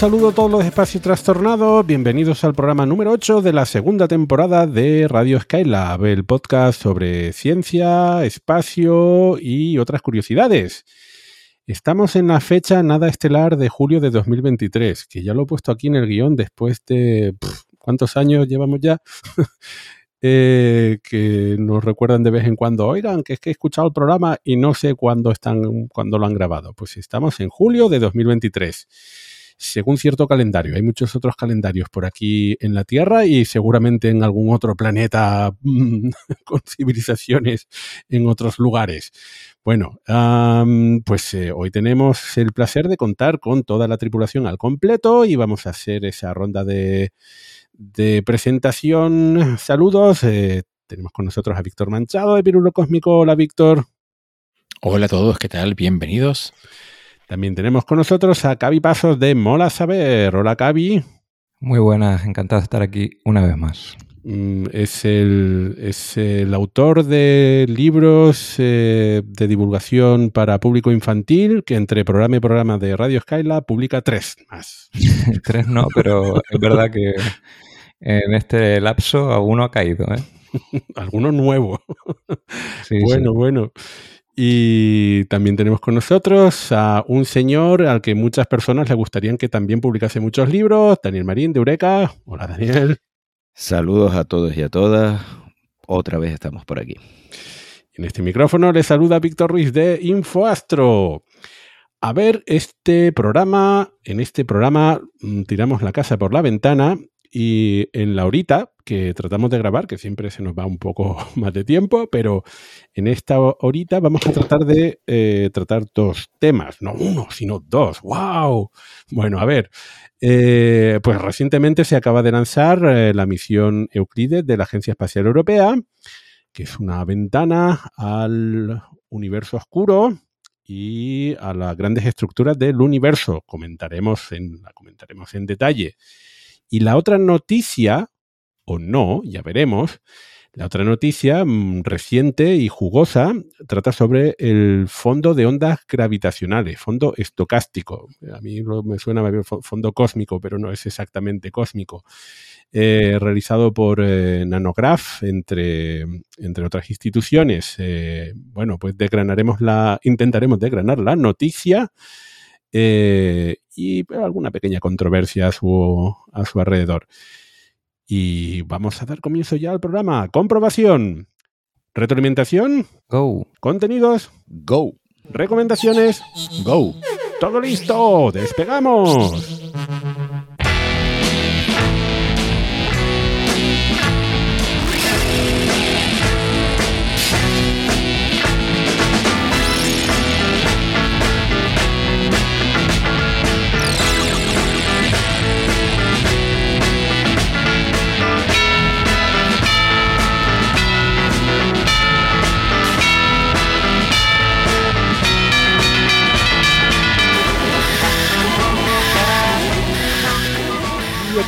Saludo a todos los espacios trastornados. Bienvenidos al programa número 8 de la segunda temporada de Radio Skylab, el podcast sobre ciencia, espacio y otras curiosidades. Estamos en la fecha nada estelar de julio de 2023, que ya lo he puesto aquí en el guion después de... ¿Cuántos años llevamos ya? Eh, que nos recuerdan de vez en cuando, oigan, que es que he escuchado el programa y no sé cuándo están, cuándo lo han grabado. Pues estamos en julio de 2023. Según cierto calendario, hay muchos otros calendarios por aquí en la Tierra y seguramente en algún otro planeta mm, con civilizaciones en otros lugares. Bueno, pues eh, hoy tenemos el placer de contar con toda la tripulación al completo y vamos a hacer esa ronda de, de presentación. Saludos. eh, tenemos con nosotros a Víctor Manchado de Pirulo Cósmico. Hola, Víctor. Hola a todos, ¿qué tal? Bienvenidos. También tenemos con nosotros a Cavi Pasos de Mola Saber. Hola, Cavi. Muy buenas, encantado de estar aquí una vez más. Mm, Es el, es el autor de libros eh, de divulgación para público infantil que entre programa y programa de Radio Skylab publica tres más. Tres no, pero es verdad que en este lapso alguno ha caído. ¿eh? Alguno nuevo. Sí, sí. bueno, bueno. Y también tenemos con nosotros a un señor al que muchas personas le gustarían que también publicase muchos libros, Daniel Marín de Eureka. Hola, Daniel. Saludos a todos y a todas. Otra vez estamos por aquí. En este micrófono le saluda Víctor Ruiz de Infoastro. A ver, este programa, en este programa mm, tiramos la casa por la ventana y en la horita que tratamos de grabar, que siempre se nos va un poco más de tiempo, pero en esta horita vamos a tratar de eh, tratar dos temas, no uno, sino dos. ¡Wow! Bueno, a ver, eh, pues recientemente se acaba de lanzar eh, la misión Euclides de la Agencia Espacial Europea, que es una ventana al universo oscuro y a las grandes estructuras del universo. Comentaremos en, la comentaremos en detalle. Y la otra noticia, o no, ya veremos, la otra noticia mm, reciente y jugosa trata sobre el fondo de ondas gravitacionales, fondo estocástico. A mí me suena fondo cósmico, pero no es exactamente cósmico. Eh, realizado por eh, Nanograph, entre, entre otras instituciones. Eh, bueno, pues desgranaremos la, intentaremos desgranar la noticia eh, y alguna pequeña controversia a su, a su alrededor. Y vamos a dar comienzo ya al programa. Comprobación. Retroalimentación. Go. Contenidos. Go, Recomendaciones. go. Todo listo. Despegamos.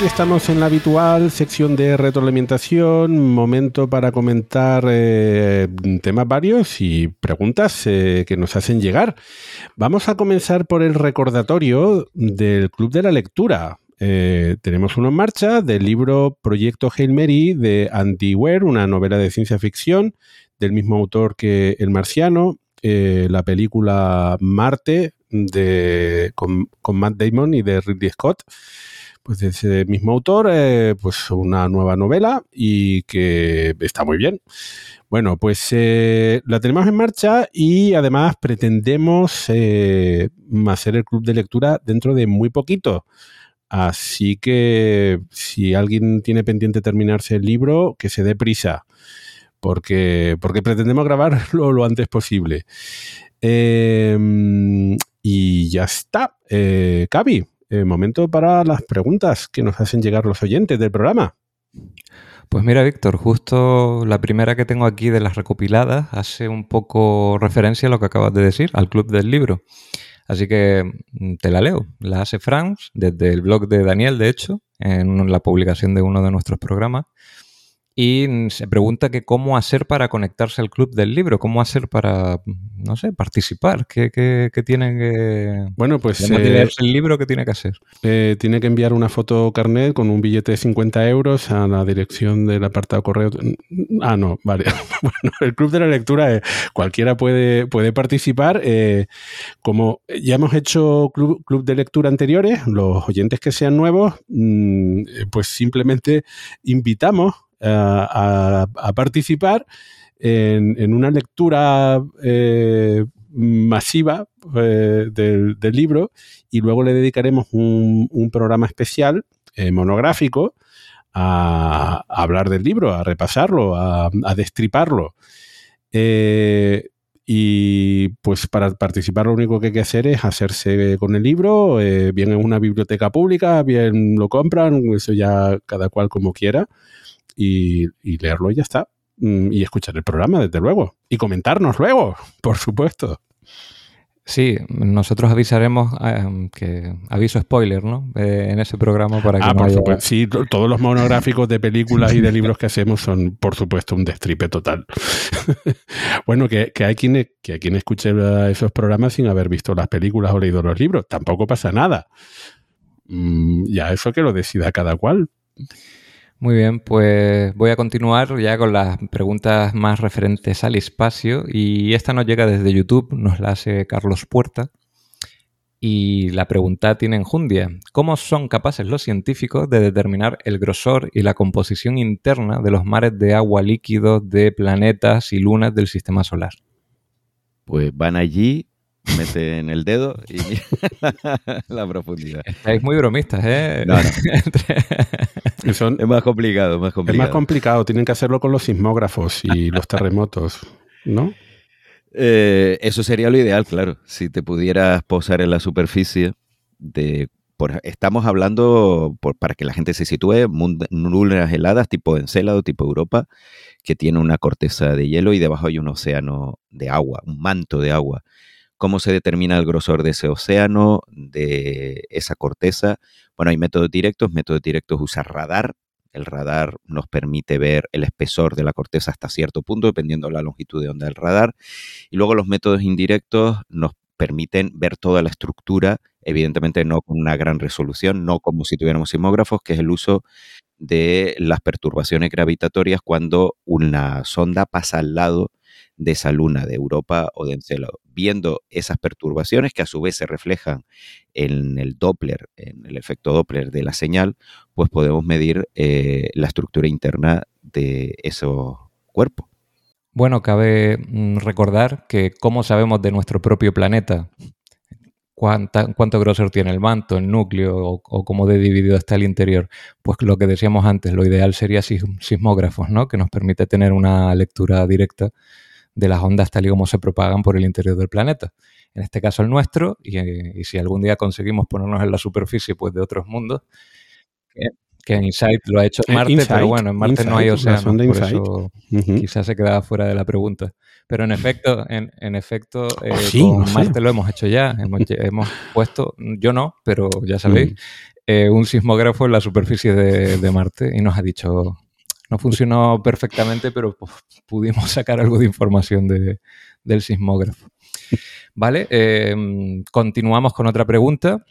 Aquí estamos en la habitual sección de retroalimentación, momento para comentar eh, temas varios y preguntas eh, que nos hacen llegar. Vamos a comenzar por el recordatorio del Club de la Lectura. eh, tenemos uno en marcha del libro Proyecto Hail Mary de Andy Weir, una novela de ciencia ficción del mismo autor que El Marciano, la película Marte de, con, con Matt Damon y de Ridley Scott, pues de ese mismo autor, eh, pues una nueva novela y que está muy bien. Bueno, pues eh, la tenemos en marcha y además pretendemos eh, hacer el club de lectura dentro de muy poquito. Así que si alguien tiene pendiente terminarse el libro, que se dé prisa, porque, porque pretendemos grabarlo lo antes posible. Eh, y ya está. Cavi, eh, momento para las preguntas que nos hacen llegar los oyentes del programa. Pues mira, Víctor, justo la primera que tengo aquí de las recopiladas hace un poco referencia a lo que acabas de decir, al club del libro. Así que mm, te la leo. La hace Franz desde el blog de Daniel, de hecho, en la publicación de uno de nuestros programas. Y se pregunta que cómo hacer para conectarse al club del libro, cómo hacer para, no sé, participar, qué, qué, qué tienen que... Bueno, pues eh, el libro, ¿qué tiene que hacer? eh, tiene que enviar una foto carnet con un billete de 50 euros a la dirección del apartado correo. Ah, no, vale. bueno, el club de la lectura, eh, cualquiera puede, puede participar. eh, como ya hemos hecho club, club de lectura anteriores, los oyentes que sean nuevos, mm, eh, pues simplemente invitamos a, a- participar en, una lectura eh, masiva eh, del, libro y luego le dedicaremos un, programa especial eh, monográfico a, hablar del libro, a repasarlo, a, destriparlo. Eh, y pues para participar lo único que hay que hacer es hacerse con el libro, eh, bien en una biblioteca pública, bien lo compran, eso ya cada cual como quiera, y, y leerlo y ya está. Mm, Y escuchar el programa, desde luego. Y comentarnos luego, por supuesto. Sí, nosotros avisaremos eh, que aviso spoiler, ¿no? Eh, en ese programa para que Ah, no por haya- supuesto. Sí, to- todos los monográficos de películas y de libros que hacemos son, por supuesto, un destripe total. bueno, que, que hay quien, que hay quien escuche esos programas sin haber visto las películas o leído los libros. Tampoco pasa nada. Mm, ya eso que lo decida cada cual. Muy bien, pues voy a continuar ya con las preguntas más referentes al espacio y esta nos llega desde YouTube, nos la hace Carlos Puerta y la pregunta tiene enjundia. ¿Cómo son capaces los científicos de determinar el grosor y la composición interna de los mares de agua líquido de planetas y lunas del sistema solar? Pues van allí, meten el dedo y la profundidad. Estáis muy bromistas, ¿eh? No, no. Son- Es más complicado, más es complicado. más complicado. Tienen que hacerlo con los sismógrafos y los terremotos, ¿no? Eh, eso sería lo ideal, claro. Si te pudieras posar en la superficie de. por- estamos hablando, por- para que la gente se sitúe, lunas heladas tipo Encélado, tipo Europa, que tiene una corteza de hielo y debajo hay un océano de agua, un manto de agua. ¿Cómo se determina el grosor de ese océano, de esa corteza? Bueno, hay métodos directos. Métodos directos usa radar. El radar nos permite ver el espesor de la corteza hasta cierto punto, dependiendo de la longitud de onda del radar. Y luego los métodos indirectos nos permiten ver toda la estructura, evidentemente no con una gran resolución, no como si tuviéramos sismógrafos, que es el uso de las perturbaciones gravitatorias cuando una sonda pasa al lado de esa luna de Europa o de Encélado, viendo esas perturbaciones que a su vez se reflejan en el Doppler, en el efecto Doppler de la señal, pues podemos medir eh, la estructura interna de esos cuerpos. Bueno, cabe mm, recordar que cómo sabemos de nuestro propio planeta, cuánta- cuánto grosor tiene el manto, el núcleo o, o cómo de dividido está el interior, pues lo que decíamos antes, lo ideal sería sis- sismógrafos, ¿no? Que nos permite tener una lectura directa de las ondas tal y como se propagan por el interior del planeta. En este caso el nuestro, y, y si algún día conseguimos ponernos en la superficie pues, de otros mundos, que, que en InSight lo ha hecho Eh, Marte, InSight, pero bueno, en Marte no hay InSight, la océanos, sonda por InSight. eso Ujú. quizás se quedaba fuera de la pregunta. Pero en efecto, en, en efecto, eh, Oh, sí, con no sé. Marte lo hemos hecho ya. Hemos, hemos puesto, yo no, pero ya sabéis, Mm. eh, un sismógrafo en la superficie de, de Marte y nos ha dicho, no funcionó perfectamente, pero pues, pudimos sacar algo de información de- del sismógrafo. Vale, eh, continuamos con otra pregunta.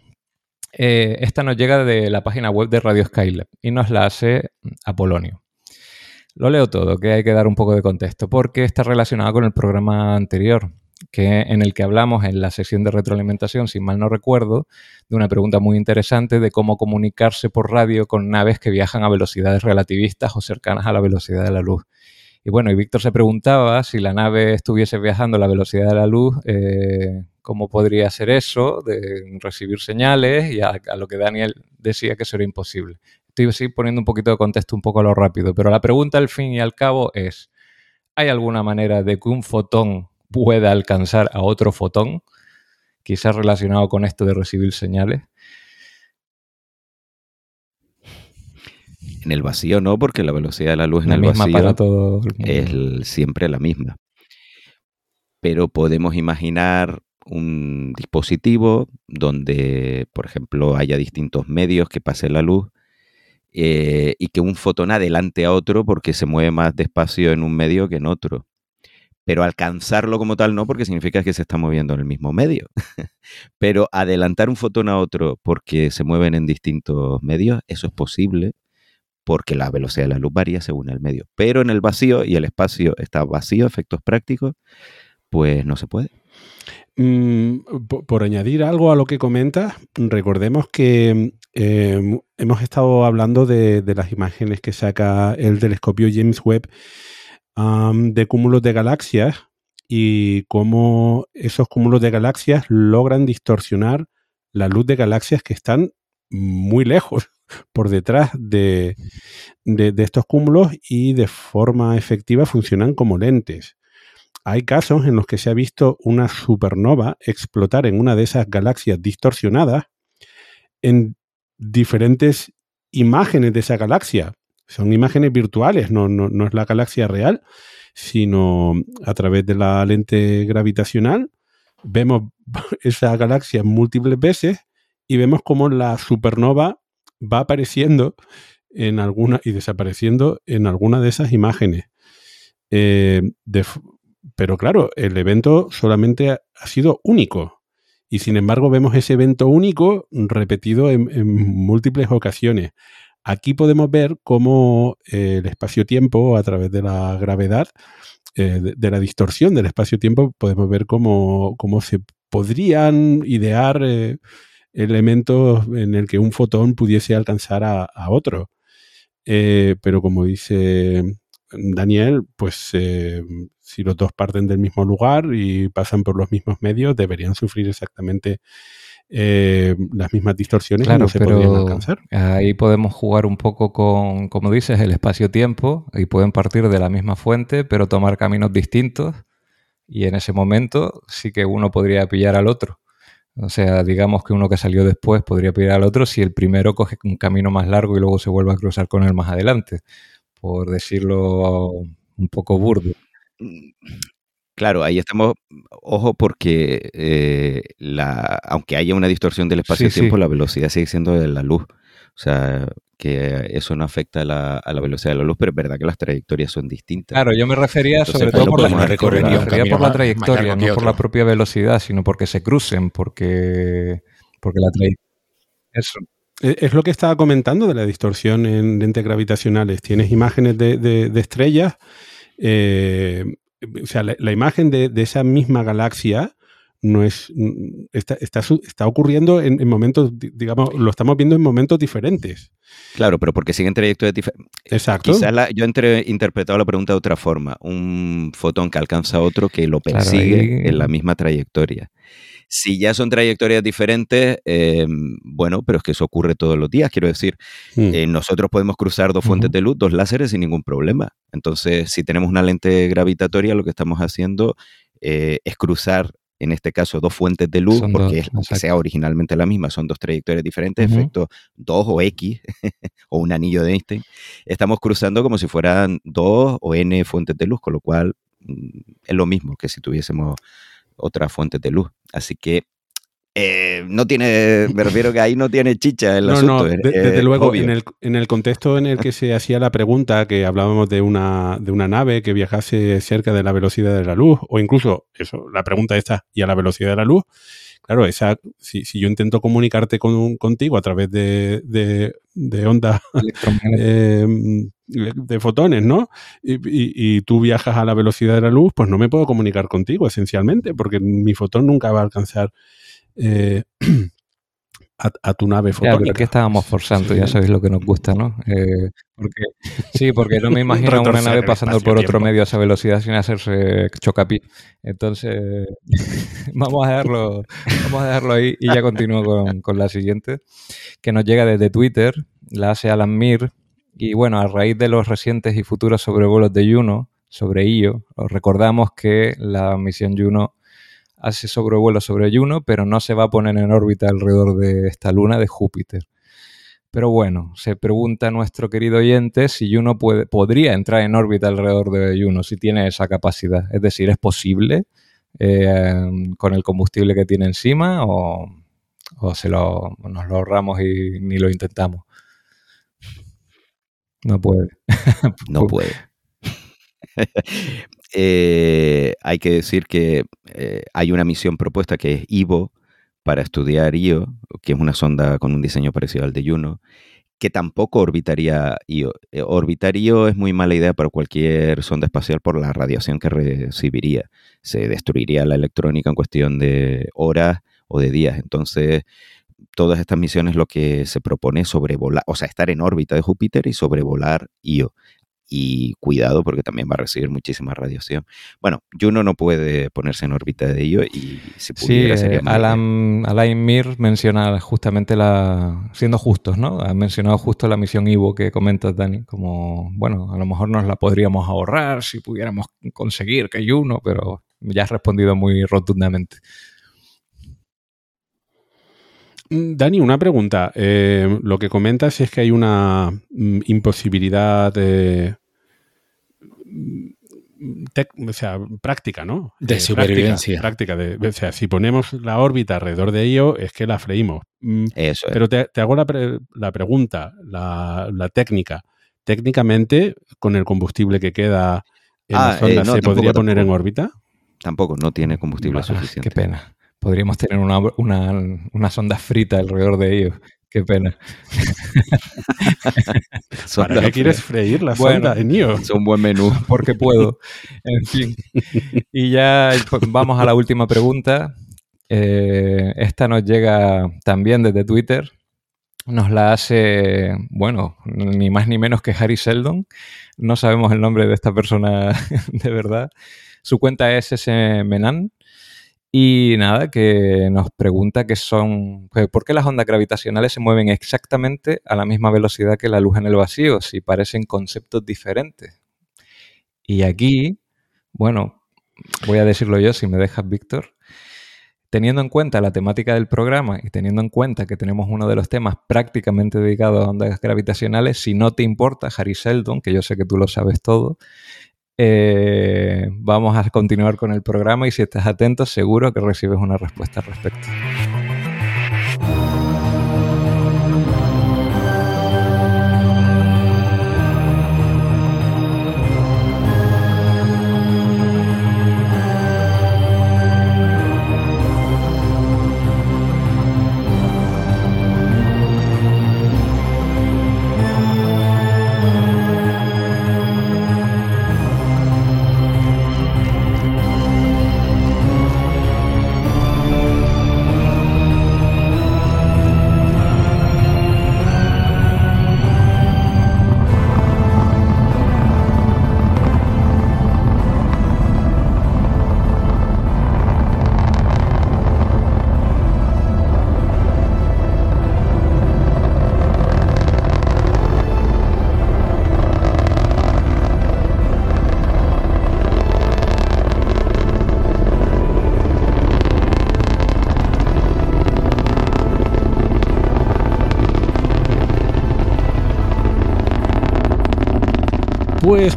Eh, esta nos llega de la página web de Radio Skylab y nos la hace Apolonio. Lo leo todo, que hay que dar un poco de contexto, porque está relacionado con el programa anterior, que, en el que hablamos en la sesión de retroalimentación, si mal no recuerdo, de una pregunta muy interesante de cómo comunicarse por radio con naves que viajan a velocidades relativistas o cercanas a la velocidad de la luz. Y bueno, y Víctor se preguntaba si la nave estuviese viajando a la velocidad de la luz, eh, cómo podría ser eso, de recibir señales, y a, lo que Daniel decía que eso era imposible. Estoy poniendo un poquito de contexto un poco a lo rápido, pero la pregunta al fin y al cabo es, ¿hay alguna manera de que un fotón pueda alcanzar a otro fotón? Quizás relacionado con esto de recibir señales. En el vacío no, porque la velocidad de la luz en el misma vacío para todo el mundo. es el- siempre la misma. Pero podemos imaginar un dispositivo donde, por ejemplo, haya distintos medios que pase la luz eh, y que un fotón adelante a otro porque se mueve más despacio en un medio que en otro. Pero alcanzarlo como tal no, porque significa que se está moviendo en el mismo medio. Pero adelantar un fotón a otro porque se mueven en distintos medios, eso es posible porque la velocidad de la luz varía según el medio. Pero en el vacío y el espacio está vacío, efectos prácticos, pues no se puede. Mm, po- por, añadir algo a lo que comentas, recordemos que eh, hemos estado hablando de las imágenes que saca el telescopio James Webb de cúmulos de galaxias y cómo esos cúmulos de galaxias logran distorsionar la luz de galaxias que están muy lejos por detrás de, de- de estos cúmulos y de forma efectiva funcionan como lentes. Hay casos en los que se ha visto una supernova explotar en una de esas galaxias distorsionadas en diferentes imágenes de esa galaxia. Son imágenes virtuales, no, no, no es la galaxia real, sino a través de la lente gravitacional. Vemos esa galaxia múltiples veces y vemos cómo la supernova va apareciendo en alguna y desapareciendo en alguna de esas imágenes. Eh, pero claro, el evento solamente ha, sido único. Y sin embargo vemos ese evento único repetido en múltiples ocasiones. Aquí podemos ver cómo eh, el espacio-tiempo, a través de la gravedad, eh, de, la distorsión del espacio-tiempo, podemos ver cómo, cómo se podrían idear eh, elementos en el que un fotón pudiese alcanzar a, a otro. Pero como dice Daniel, pues si los dos parten del mismo lugar y pasan por los mismos medios, deberían sufrir exactamente eh, las mismas distorsiones Claro, y no se podrían pero alcanzar. ahí podemos jugar un poco con, como dices, el espacio-tiempo y pueden partir de la misma fuente, pero tomar caminos distintos y en ese momento sí que uno podría pillar al otro. O sea, digamos que uno que salió después podría pillar al otro si el primero coge un camino más largo y luego se vuelve a cruzar con él más adelante, por decirlo un poco burdo. Claro, ahí estamos, ojo, porque eh, la, aunque haya una distorsión del espacio-tiempo, sí. la velocidad sigue siendo de la luz. O sea, que eso no afecta a la, a la velocidad de la luz, pero es verdad que las trayectorias son distintas. Claro, yo me refería Entonces, sobre todo por la, recorrer me refería por la trayectoria, no por la propia velocidad, sino porque se crucen, porque, porque la trayectoria... Eso. Eh, Es lo que estaba comentando de la distorsión en lentes gravitacionales. Tienes imágenes de, de- de estrellas, eh, o sea, la, la imagen de, de esa misma galaxia no es mm, está, está, su- está ocurriendo en, en momentos, di- digamos, lo estamos viendo en momentos diferentes. Claro, pero porque siguen trayectorias diferentes. Exacto. Quizás la- yo he interpretado la pregunta de otra forma. Un fotón que alcanza a otro que lo Claro, persigue ahí- en la misma trayectoria. Si ya son trayectorias diferentes, eh, bueno, pero es que eso ocurre todos los días. Quiero decir, Mm. eh, nosotros podemos cruzar dos fuentes de luz, dos láseres sin ningún problema. Entonces, si tenemos una lente gravitatoria, lo que estamos haciendo eh, es cruzar, en este caso, dos fuentes de luz, Son porque dos, aunque sea originalmente la misma, son dos trayectorias diferentes, efecto 2 o X, o un anillo de Einstein. Estamos cruzando como si fueran dos o N fuentes de luz, con lo cual mm, es lo mismo que si tuviésemos otras fuentes de luz. Así que eh, no tiene, me refiero que ahí no tiene chicha el No, asunto. no, de- desde es luego, en el, en el contexto en el que se hacía la pregunta, que hablábamos de una, de una nave que viajase cerca de la velocidad de la luz, o incluso eso, la pregunta esta, y a la velocidad de la luz, claro, esa, si, si yo intento comunicarte con, contigo a través de, de, de ondas eh, de fotones, ¿no? Y, y- y tú viajas a la velocidad de la luz, pues no me puedo comunicar contigo, esencialmente, porque mi fotón nunca va a alcanzar eh, a, a tu nave fotónica. pero aquí estábamos forzando, ya sabéis lo que nos gusta, ¿no? Eh, porque, sí, porque no me imagino una nave pasando por otro medio a esa velocidad sin hacerse chocapi. Entonces, vamos a dejarlo, vamos a dejarlo ahí y ya continúo con, con la siguiente, que nos llega desde Twitter, la hace Alan Mir, y bueno, a raíz de los recientes y futuros sobrevuelos de Juno sobre Io, os recordamos que la misión Juno hace sobrevuelo sobre Juno, pero no se va a poner en órbita alrededor de esta luna de Júpiter. Pero bueno, se pregunta nuestro querido oyente si Juno puede, podría entrar en órbita alrededor de Juno, si tiene esa capacidad. Es decir, ¿es posible eh, con el combustible que tiene encima o, o se lo, nos lo ahorramos y ni lo intentamos? No puede. No puede. Eh, hay que decir que eh, hay una misión propuesta que es IVO para estudiar Io, que es una sonda con un diseño parecido al de Juno, que tampoco orbitaría Io. Eh, orbitar Io es muy mala idea para cualquier sonda espacial por la radiación que recibiría. Se destruiría la electrónica en cuestión de horas o de días. Entonces, todas estas misiones lo que se propone es sobrevolar, o sea, estar en órbita de Júpiter y sobrevolar Io. Y cuidado porque también va a recibir muchísima radiación. Bueno, Juno no puede ponerse en órbita de Io y si Sí, pudiera sería eh. Alan, Alain Mir menciona justamente la. Siendo justos, ¿no? Ha mencionado justo la misión Ivo que comentas, Dani, como, bueno, a lo mejor nos la podríamos ahorrar si pudiéramos conseguir que hay uno, pero ya has respondido muy rotundamente. Mm, Dani, una pregunta. Eh, lo que comentas es que hay una mm, imposibilidad de, mm, tec- o sea, práctica, ¿no? De Eh, supervivencia. Práctica, práctica de, o sea, si ponemos la órbita alrededor de ello, es que la freímos. Mm, Eso es. Pero te, te hago la, pre- la pregunta, la, la técnica. Técnicamente, con el combustible que queda en Ah, la sonda, eh, no, ¿se tampoco, podría poner en órbita? Tampoco, no tiene combustible Ah, suficiente. qué pena. Podríamos tener una, una, una sonda frita alrededor de ellos. Qué pena. ¿Para qué quieres freír la Bueno. sonda en IO? son un buen menú. porque puedo. En fin. Y ya pues, vamos a la última pregunta. Eh, esta nos llega también desde Twitter. Nos la hace, bueno, ni más ni menos que Harry Seldon. No sabemos el nombre de esta persona de verdad. Su cuenta es S. Menan. Y nada, que nos pregunta que son, pues, ¿por qué las ondas gravitacionales se mueven exactamente a la misma velocidad que la luz en el vacío si parecen conceptos diferentes? Y aquí, bueno, voy a decirlo yo si me dejas, Víctor. Teniendo en cuenta la temática del programa y teniendo en cuenta que tenemos uno de los temas prácticamente dedicado a ondas gravitacionales, si no te importa, Harry Seldon, que yo sé que tú lo sabes todo, eh, vamos a continuar con el programa y si estás atento, seguro que recibes una respuesta al respecto.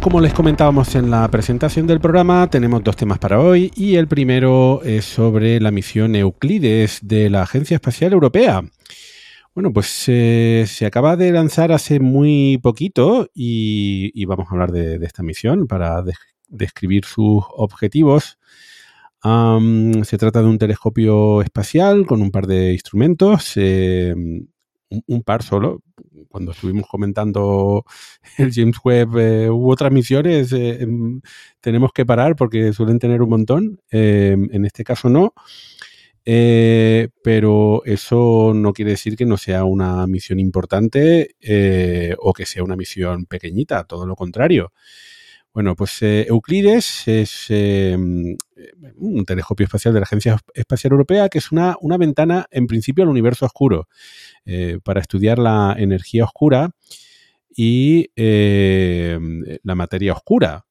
Como les comentábamos en la presentación del programa, tenemos dos temas para hoy y el primero es sobre la misión Euclides de la Agencia Espacial Europea. Bueno, pues eh, se acaba de lanzar hace muy poquito y, vamos a hablar de, esta misión para des- describir sus objetivos. Se trata de un telescopio espacial con un par de instrumentos, eh, un par solo. Cuando estuvimos comentando el James Webb, eh, hubo otras misiones, eh, em, tenemos que parar porque suelen tener un montón. Eh, en este caso no. Eh, pero eso no quiere decir que no sea una misión importante eh, o que sea una misión pequeñita, todo lo contrario. Bueno, pues eh, Euclides es eh, un telescopio espacial de la Agencia Espacial Europea que es una, una ventana, en principio, al universo oscuro, eh, para estudiar la energía oscura y la materia oscura.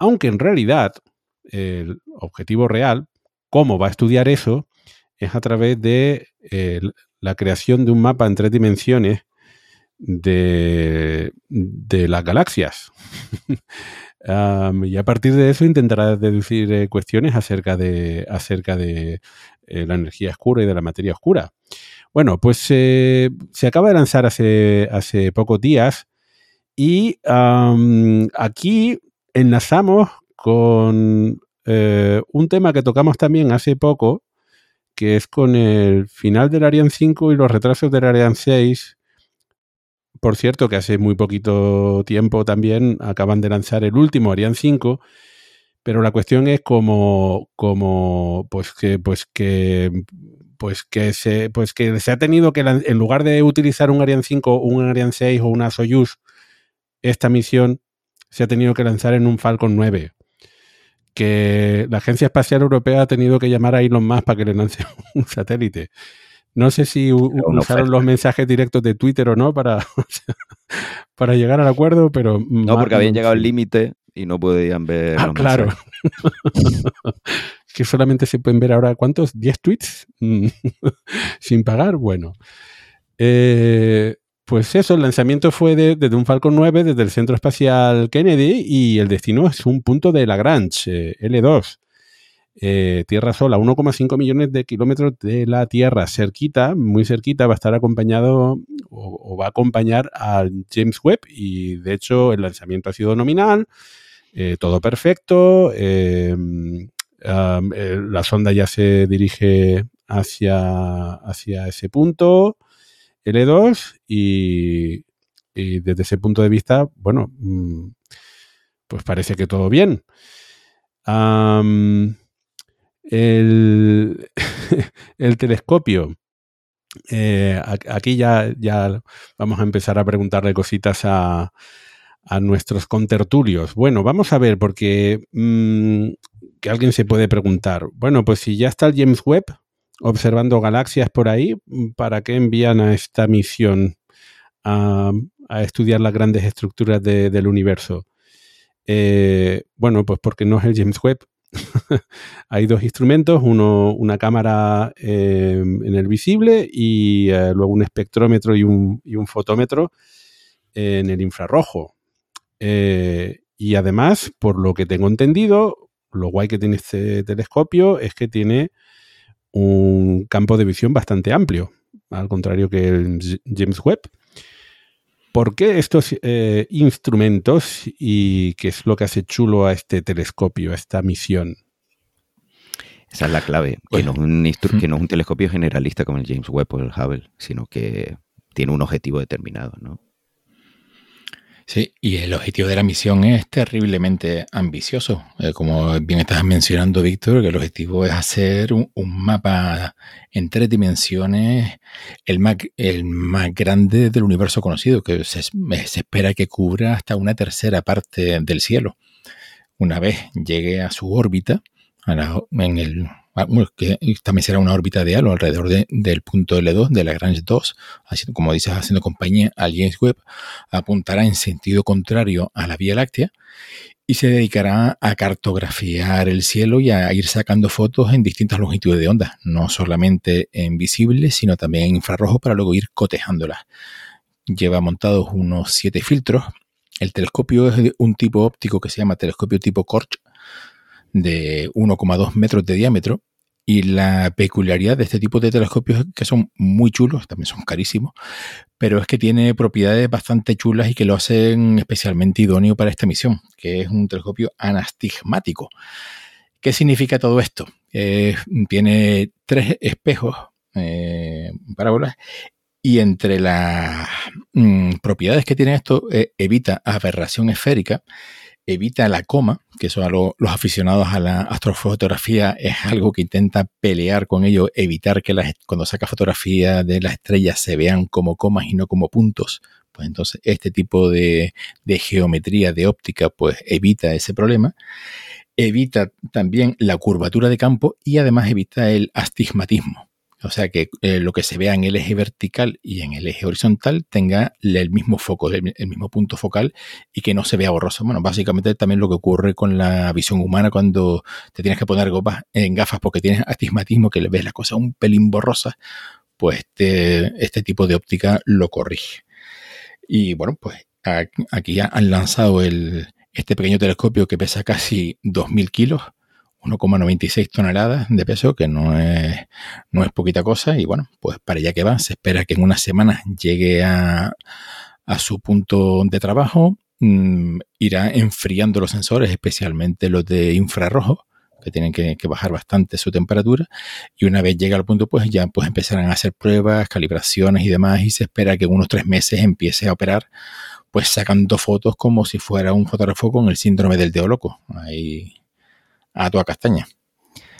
Aunque en realidad el objetivo real, cómo va a estudiar eso, es a través de la creación de un mapa en tres dimensiones de, de las galaxias. Y a partir de eso intentará deducir eh, cuestiones acerca de, acerca de eh, la energía oscura y de la materia oscura. Bueno, pues eh, se acaba de lanzar hace, hace pocos días y aquí enlazamos con un tema que tocamos también hace poco, que es con el final del Ariane 5 y los retrasos del Ariane 6. Por cierto, que hace muy poquito tiempo también acaban de lanzar el último Ariane 5, pero la cuestión es como, como pues que, pues que, pues que se, pues que se ha tenido que, en lugar de utilizar un Ariane 5, un Ariane 6 o una Soyuz, esta misión se ha tenido que lanzar en un Falcon 9 que la Agencia Espacial Europea ha tenido que llamar a Elon Musk para que le lance un satélite. No sé si usaron los mensajes directos de Twitter o no para, para llegar al acuerdo, pero... No, porque habían llegado al límite y no podían ver Ah, los claro. que solamente se pueden ver ahora, ¿cuántos? ¿10 tweets? Mm, Sin pagar, bueno. Eh, pues eso, el lanzamiento fue de- desde un Falcon 9, desde el Centro Espacial Kennedy, y el destino es un punto de Lagrange, eh, L2. Eh, Tierra sola, 1,5 millones de kilómetros de la Tierra, cerquita, muy cerquita, va a estar acompañado o, va a acompañar al James Webb y de hecho el lanzamiento ha sido nominal, eh, todo perfecto, um, eh, la sonda ya se dirige hacia, hacia ese punto, L2, y, desde ese punto de vista, bueno, mm, pues parece que todo bien. El, el telescopio. eh, aquí ya, ya vamos a empezar a preguntarle cositas a, nuestros contertulios. Bueno, vamos a ver, porque mm, que alguien se puede preguntar, bueno, pues si ya está el James Webb observando galaxias por ahí, ¿para qué envían a esta misión a, estudiar las grandes estructuras de- del universo? Eh, bueno, pues porque no es el James Webb. Hay dos instrumentos, uno, una cámara eh, en el visible y eh, luego un espectrómetro y un, fotómetro en el infrarrojo. Eh, y además, por lo que tengo entendido, lo guay que tiene este telescopio es que tiene un campo de visión bastante amplio, al contrario que el James Webb. ¿Por qué estos eh, instrumentos y qué es lo que hace chulo a este telescopio, a esta misión? Esa es la clave, que, no es un que no es un telescopio generalista como el James Webb o el Hubble, sino que tiene un objetivo determinado, ¿no? Sí, y el objetivo de la misión es terriblemente ambicioso. Eh, como bien estás mencionando, Víctor, que el objetivo es hacer un, mapa en tres dimensiones, el más, el más grande del universo conocido, que se, espera que cubra hasta una tercera parte del cielo. Una vez llegue a su órbita, en el, bueno, que también será una órbita de halo alrededor de- del punto L2, de Lagrange 2, haciendo, como dices, haciendo compañía al James Webb, apuntará en sentido contrario a la Vía Láctea y se dedicará a cartografiar el cielo y a ir sacando fotos en distintas longitudes de onda, no solamente en visible, sino también en infrarrojo para luego ir cotejándolas. Lleva montados unos siete filtros. El telescopio es de un tipo óptico que se llama telescopio tipo Korch, de 1,2 metros de diámetro. Y la peculiaridad de este tipo de telescopios es que son muy chulos, también son carísimos, pero es que tiene propiedades bastante chulas y que lo hacen especialmente idóneo para esta misión, que es un telescopio anastigmático. ¿Qué significa todo esto? Tiene tres espejos, eh, parábolas, y entre las mm, propiedades que tiene esto, eh, evita aberración esférica, evita la coma, que eso a lo- los aficionados a la astrofotografía es algo que intenta pelear con ello, evitar que las, cuando saca fotografía de las estrellas se vean como comas y no como puntos. Pues entonces este tipo de, de geometría, de óptica, pues evita ese problema. Evita también la curvatura de campo y además evita el astigmatismo. O sea que eh, lo que se vea en el eje vertical y en el eje horizontal tenga el mismo foco, el, mismo punto focal y que no se vea borroso. Bueno, básicamente también lo que ocurre con la visión humana cuando te tienes que poner gafas, en gafas porque tienes astigmatismo, que le ves las cosas un pelín borrosas, pues este, este tipo de óptica lo corrige. Y bueno, pues aquí ya han lanzado este pequeño telescopio que pesa casi 2.000 kilos, 1,96 toneladas de peso, que no es, no es poquita cosa. Y bueno, pues para allá que va, se espera que en unas semanas llegue a, a su punto de trabajo. Mm, irá enfriando los sensores, especialmente los de infrarrojo, que tienen que, bajar bastante su temperatura. Y una vez llega al punto, pues ya pues empezarán a hacer pruebas, calibraciones y demás. Y se espera que en unos tres meses empiece a operar, pues sacando fotos como si fuera un fotógrafo con el síndrome del dedo loco. Ahí a toda castaña.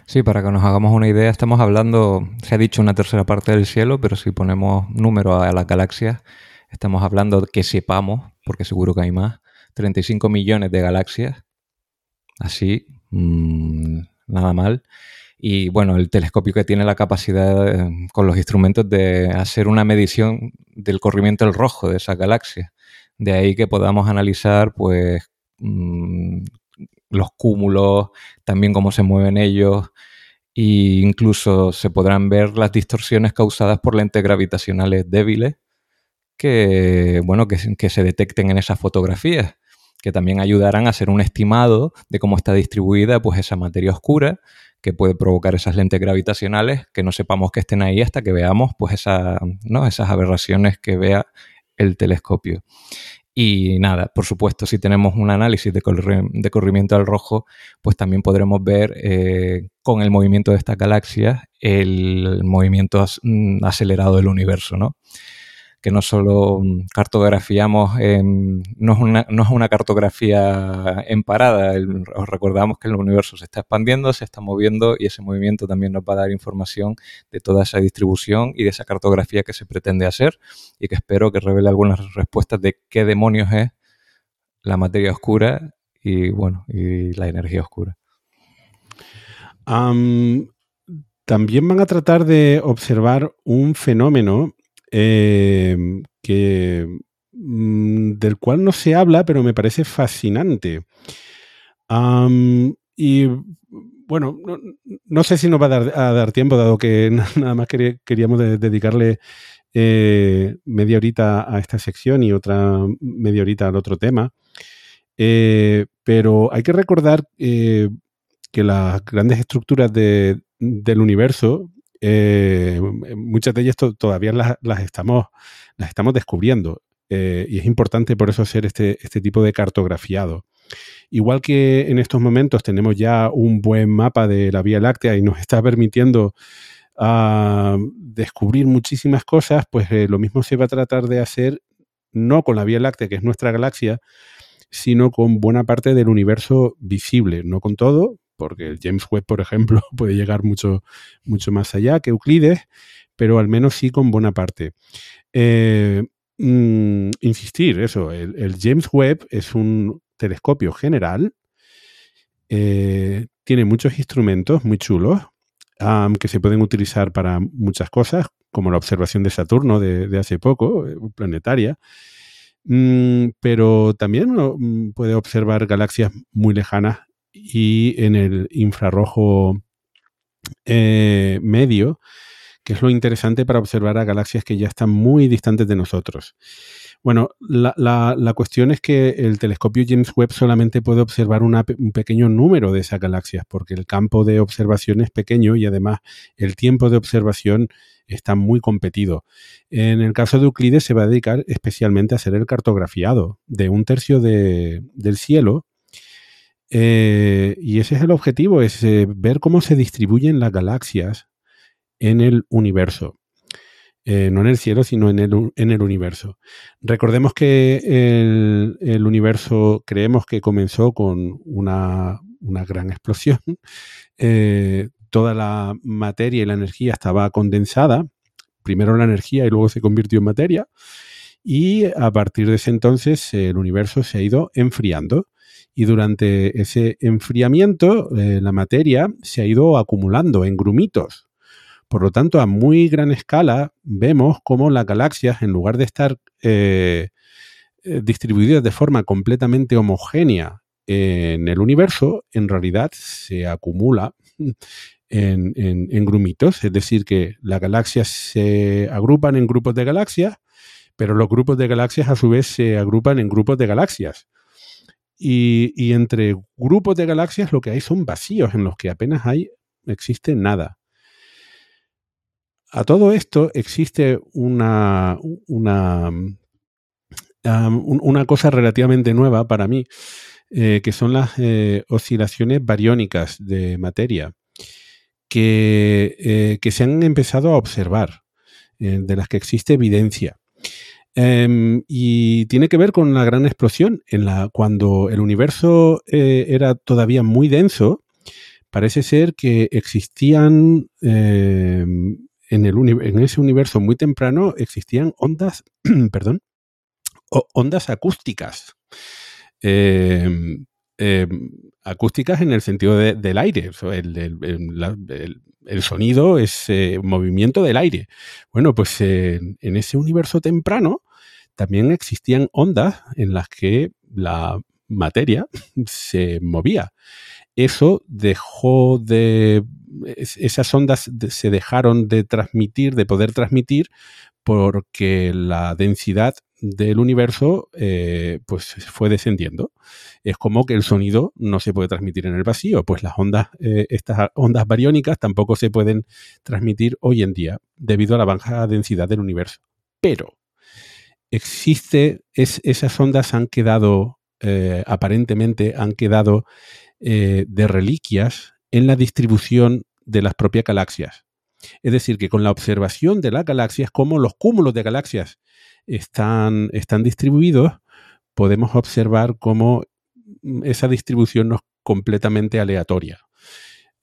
Sí, para que nos hagamos una idea, estamos hablando, se ha dicho una tercera parte del cielo, pero si ponemos número a las galaxias, estamos hablando que sepamos, porque seguro que hay más, 35 millones de galaxias. Así, mmm, nada mal. Y bueno, el telescopio que tiene la capacidad eh, con los instrumentos de hacer una medición del corrimiento del rojo de esas galaxias. De ahí que podamos analizar, pues, mmm, los cúmulos, también cómo se mueven ellos, e incluso se podrán ver las distorsiones causadas por lentes gravitacionales débiles que, bueno, que, se detecten en esas fotografías, que también ayudarán a hacer un estimado de cómo está distribuida pues, esa materia oscura que puede provocar esas lentes gravitacionales, que no sepamos que estén ahí hasta que veamos pues, ¿no? esas aberraciones que vea el telescopio. Y nada, por supuesto, si tenemos un análisis de, de corrimiento al rojo, pues también podremos ver eh, con el movimiento de estas galaxias el movimiento mm, acelerado del universo, ¿no? Que no solo cartografiamos, en, no, es una, no, es una, cartografía en parada, os recordamos que el universo se está expandiendo, se está moviendo y ese movimiento también nos va a dar información de toda esa distribución y de esa cartografía que se pretende hacer y que espero que revele algunas respuestas de qué demonios es la materia oscura y bueno, y la energía oscura. También van a tratar de observar un fenómeno eh, que mmm, del cual no se habla, pero me parece fascinante. Y bueno, no, no, sé si nos va a dar, tiempo, dado que nada más quería, queríamos de, dedicarle eh, media horita a esta sección y otra media horita al otro tema. Eh, pero hay que recordar eh, que las grandes estructuras de, del universo, eh, muchas de ellas to todavía las, estamos, las estamos descubriendo. Eh, y es importante por eso hacer este, este tipo de cartografiado. Igual que en estos momentos tenemos ya un buen mapa de la Vía Láctea y nos está permitiendo uh, descubrir muchísimas cosas, pues eh, lo mismo se va a tratar de hacer no con la Vía Láctea, que es nuestra galaxia, sino con buena parte del universo visible, no con todo, porque el James Webb, por ejemplo, puede llegar mucho, mucho más allá que Euclides, pero al menos sí con buena parte. Eh, mm, insistir, eso, el, James Webb es un telescopio general, eh, tiene muchos instrumentos muy chulos que se pueden utilizar para muchas cosas, como la observación de Saturno de, de hace poco, eh, planetaria, mm, pero también mm, puede observar galaxias muy lejanas y en el infrarrojo eh, medio, que es lo interesante para observar a galaxias que ya están muy distantes de nosotros. Bueno, la, cuestión es que el telescopio James Webb solamente puede observar un pequeño número de esas galaxias, porque el campo de observación es pequeño y además el tiempo de observación está muy competido. En el caso de Euclides se va a dedicar especialmente a hacer el cartografiado de un tercio de, del cielo Eh, y ese es el objetivo, es eh, ver cómo se distribuyen las galaxias en el universo. Eh, no en el cielo, sino en el, universo. Recordemos que el, universo creemos que comenzó con una, gran explosión. Toda la materia y la energía estaba condensada. Primero la energía y luego se convirtió en materia. Y a partir de ese entonces el universo se ha ido enfriando. Y durante ese enfriamiento eh, la materia se ha ido acumulando en grumitos. Por lo tanto, a muy gran escala vemos cómo las galaxias, en lugar de estar eh, eh, distribuidas de forma completamente homogénea en el universo, en realidad se acumula en, grumitos. Es decir, que las galaxias se agrupan en grupos de galaxias, pero los grupos de galaxias a su vez se agrupan en grupos de galaxias. Y, entre grupos de galaxias lo que hay son vacíos en los que apenas hay, existe nada. A todo esto existe una, una, um, un- una cosa relativamente nueva para mí, eh, que son las eh, oscilaciones bariónicas de materia, que, eh, que se han empezado a observar, de las que existe evidencia. Em, y tiene que ver con la gran explosión. En la, cuando el universo eh, era todavía muy denso, parece ser que existían em, en, el en ese universo muy temprano, existían ondas, perdón, ondas acústicas. Em, acústicas en el sentido de- del aire. El, sonido es movimiento del aire. Bueno, pues en ese universo temprano también existían ondas en las que la materia se movía. Eso dejó de... es- Esas ondas se dejaron de transmitir, de poder transmitir, porque la densidad del universo eh, pues fue descendiendo. Es como que el sonido no se puede transmitir en el vacío, pues las ondas, eh, estas ondas bariónicas tampoco se pueden transmitir hoy en día debido a la baja densidad del universo. Pero existe, es, esas ondas han quedado, eh, aparentemente han quedado eh, de reliquias en la distribución de las propias galaxias. Es decir, que con la observación de las galaxias, como los cúmulos de galaxias están, están distribuidos, podemos observar cómo mm, esa distribución no es completamente aleatoria.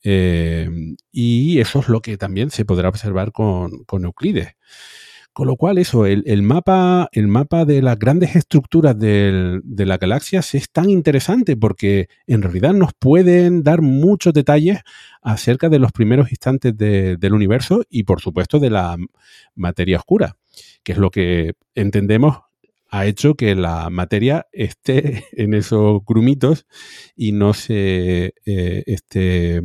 Eh, y eso es lo que también se podrá observar con, con Euclides. Con lo cual, eso, el, el mapa, el mapa de las grandes estructuras de las galaxias es tan interesante porque en realidad nos pueden dar muchos detalles acerca de los primeros instantes de- del universo y, por supuesto, de la materia oscura, que es lo que entendemos ha hecho que la materia esté en esos grumitos y no se eh, esté,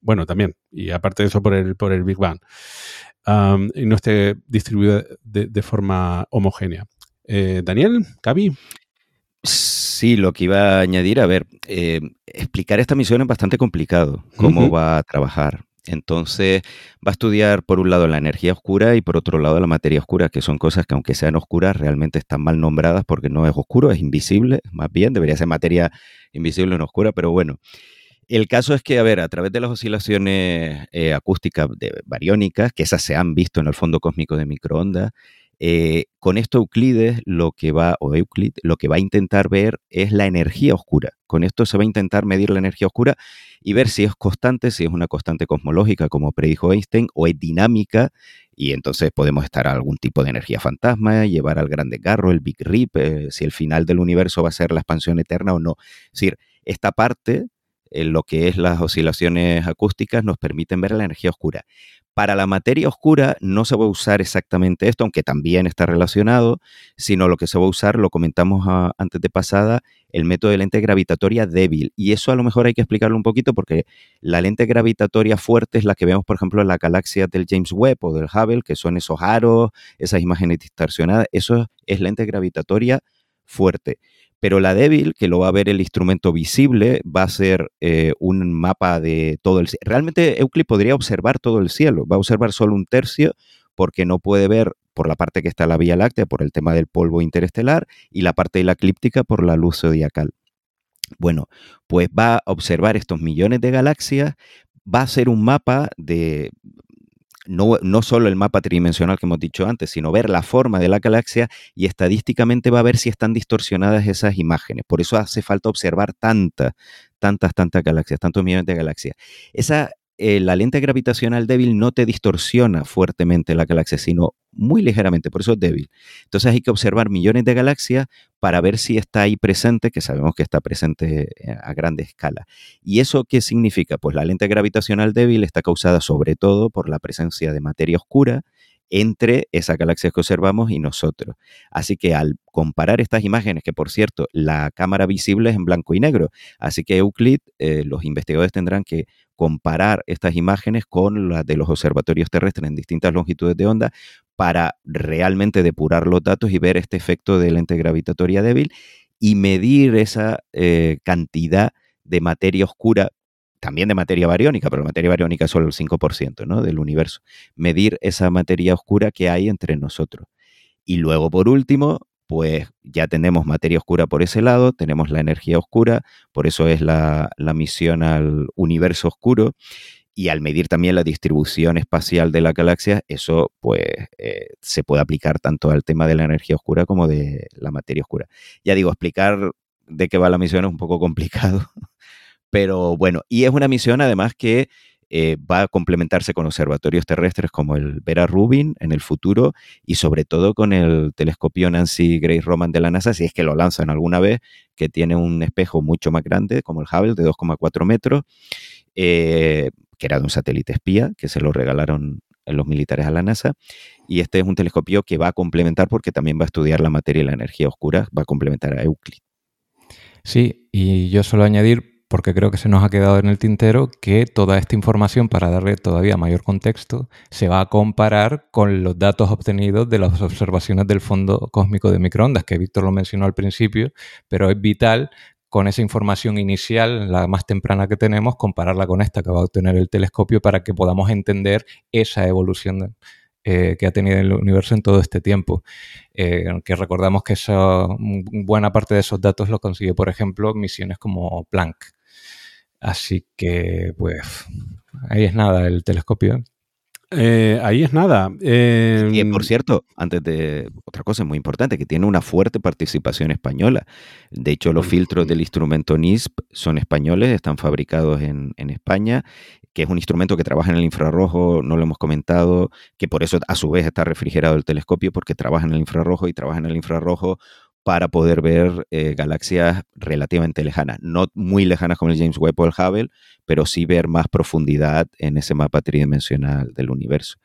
bueno, también, y aparte de eso por el, por el Big Bang, um, y no esté distribuida de, de forma homogénea. Eh, Daniel, Gaby, Sí, lo que iba a añadir, a ver, eh, explicar esta misión es bastante complicado, cómo va a trabajar. Entonces, va a estudiar por un lado la energía oscura y por otro lado la materia oscura, que son cosas que aunque sean oscuras, realmente están mal nombradas porque no es oscuro, es invisible, más bien, debería ser materia invisible no oscura, pero bueno. El caso es que, a ver, a través de las oscilaciones eh, acústicas de- bariónicas, que esas se han visto en el fondo cósmico de microondas, eh, con esto Euclides lo que va, o Euclid, lo que va a intentar ver es la energía oscura. Con esto se va a intentar medir la energía oscura y ver si es constante, si es una constante cosmológica, como predijo Einstein, o es dinámica, y entonces podemos estar a algún tipo de energía fantasma, llevar al gran desgarro, el Big Rip, eh, si el final del universo va a ser la expansión eterna o no. Es decir, esta parte, en lo que es las oscilaciones acústicas, nos permiten ver la energía oscura. Para la materia oscura no se va a usar exactamente esto, aunque también está relacionado, sino lo que se va a usar, lo comentamos ah, antes de pasada, el método de lente gravitatoria débil. Y eso a lo mejor hay que explicarlo un poquito porque la lente gravitatoria fuerte es la que vemos, por ejemplo, en la galaxia del James Webb o del Hubble, que son esos aros, esas imágenes distorsionadas. Eso es lente gravitatoria fuerte. Pero la débil, que lo va a ver el instrumento visible, va a ser eh, un mapa de todo el cielo. Realmente Euclid podría observar todo el cielo, va a observar solo un tercio porque no puede ver por la parte que está la Vía Láctea, por el tema del polvo interestelar, y la parte de la eclíptica por la luz zodiacal. Bueno, pues va a observar estos millones de galaxias, va a hacer un mapa de no, no, solo el mapa tridimensional que hemos dicho antes, sino ver la forma de la galaxia y estadísticamente va a ver si están distorsionadas esas imágenes. Por eso hace falta observar tantas, tantas, tantas galaxias, tantos millones de galaxias. Esa eh, la lente gravitacional débil no te distorsiona fuertemente la galaxia, sino muy ligeramente, por eso es débil. Entonces hay que observar millones de galaxias para ver si está ahí presente, que sabemos que está presente eh, a grande escala. ¿Y eso qué significa? Pues la lente gravitacional débil está causada sobre todo por la presencia de materia oscura entre esas galaxias que observamos y nosotros. Así que al comparar estas imágenes, que por cierto, la cámara visible es en blanco y negro, así que Euclid, eh, los investigadores tendrán que comparar estas imágenes con las de los observatorios terrestres en distintas longitudes de onda para realmente depurar los datos y ver este efecto de lente gravitatoria débil y medir esa eh, cantidad de materia oscura también de materia bariónica, pero la materia bariónica es solo el 5% ¿no? del universo. Medir esa materia oscura que hay entre nosotros. Y luego, por último, pues ya tenemos materia oscura por ese lado, tenemos la energía oscura, por eso es la, misión al universo oscuro. Y al medir también la distribución espacial de la galaxia, eso pues eh, se puede aplicar tanto al tema de la energía oscura como de la materia oscura. Ya digo, explicar de qué va la misión es un poco complicado, pero bueno, y es una misión además que eh, va a complementarse con observatorios terrestres como el Vera Rubin en el futuro y sobre todo con el telescopio Nancy Grace Roman de la NASA, si es que lo lanzan alguna vez, que tiene un espejo mucho más grande como el Hubble de 2,4 metros, eh, que era de un satélite espía, que se lo regalaron los militares a la NASA. Y este es un telescopio que va a complementar porque también va a estudiar la materia y la energía oscura, va a complementar a Euclid. Sí, y yo solo añadir, porque creo que se nos ha quedado en el tintero que toda esta información, para darle todavía mayor contexto, se va a comparar con los datos obtenidos de las observaciones del fondo cósmico de microondas, que Víctor lo mencionó al principio, pero es vital con esa información inicial, la más temprana que tenemos, compararla con esta que va a obtener el telescopio para que podamos entender esa evolución eh, que ha tenido el universo en todo este tiempo. Eh, que recordamos que esa, buena parte de esos datos los consigue, por ejemplo, misiones como Planck. Así que, pues, ahí es nada el telescopio. Eh, ahí es nada. Eh, y por cierto, antes de otra cosa muy importante, que tiene una fuerte participación española. De hecho, los filtros del instrumento NISP son españoles, están fabricados en, en España, que es un instrumento que trabaja en el infrarrojo, no lo hemos comentado, que por eso a su vez está refrigerado el telescopio, porque trabaja en el infrarrojo y trabaja en el infrarrojo para poder ver eh, galaxias relativamente lejanas, no muy lejanas como el James Webb o el Hubble, pero sí ver más profundidad en ese mapa tridimensional del universo.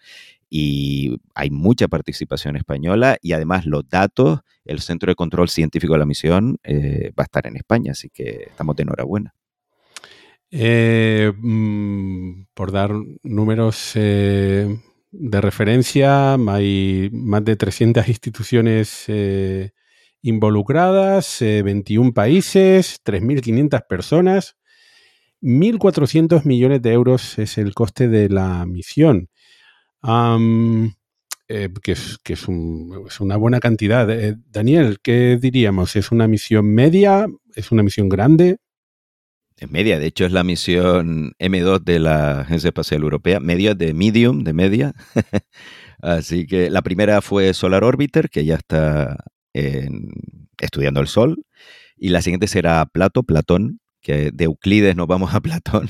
Y hay mucha participación española y además los datos, el Centro de Control Científico de la misión eh, va a estar en España, así que estamos de enhorabuena. Eh, mm, por dar números de referencia, hay más de 300 instituciones involucradas, 21 eh, países, 3.500 personas, 1.400 millones de euros es el coste de la misión, eh, que, es, una buena cantidad. Eh, Daniel, ¿qué diríamos? ¿Es una misión media? ¿Es una misión grande? Es media, de hecho es la misión M2 de la Agencia Espacial Europea, media de medium, de media. Así que la primera fue Solar Orbiter, que ya está estudiando el Sol. Y la siguiente será Plato, Platón, que de Euclides nos vamos a Platón,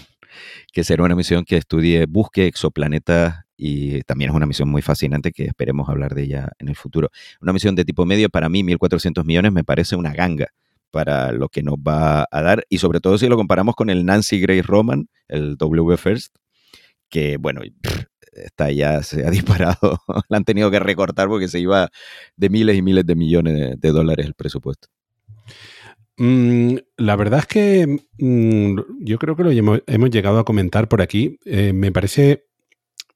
que será una misión que estudie, busque exoplanetas y también es una misión muy fascinante que esperemos hablar de ella en el futuro. Una misión de tipo medio, para mí 1.400 millones me parece una ganga para lo que nos va a dar y sobre todo si lo comparamos con el Nancy Grace Roman, el W First, que bueno, esta ya se ha disparado, la han tenido que recortar porque se iba de miles y miles de millones de, dólares el presupuesto. Mm, la verdad es que mm, yo creo que lo hemos, llegado a comentar por aquí. Eh, me, parece,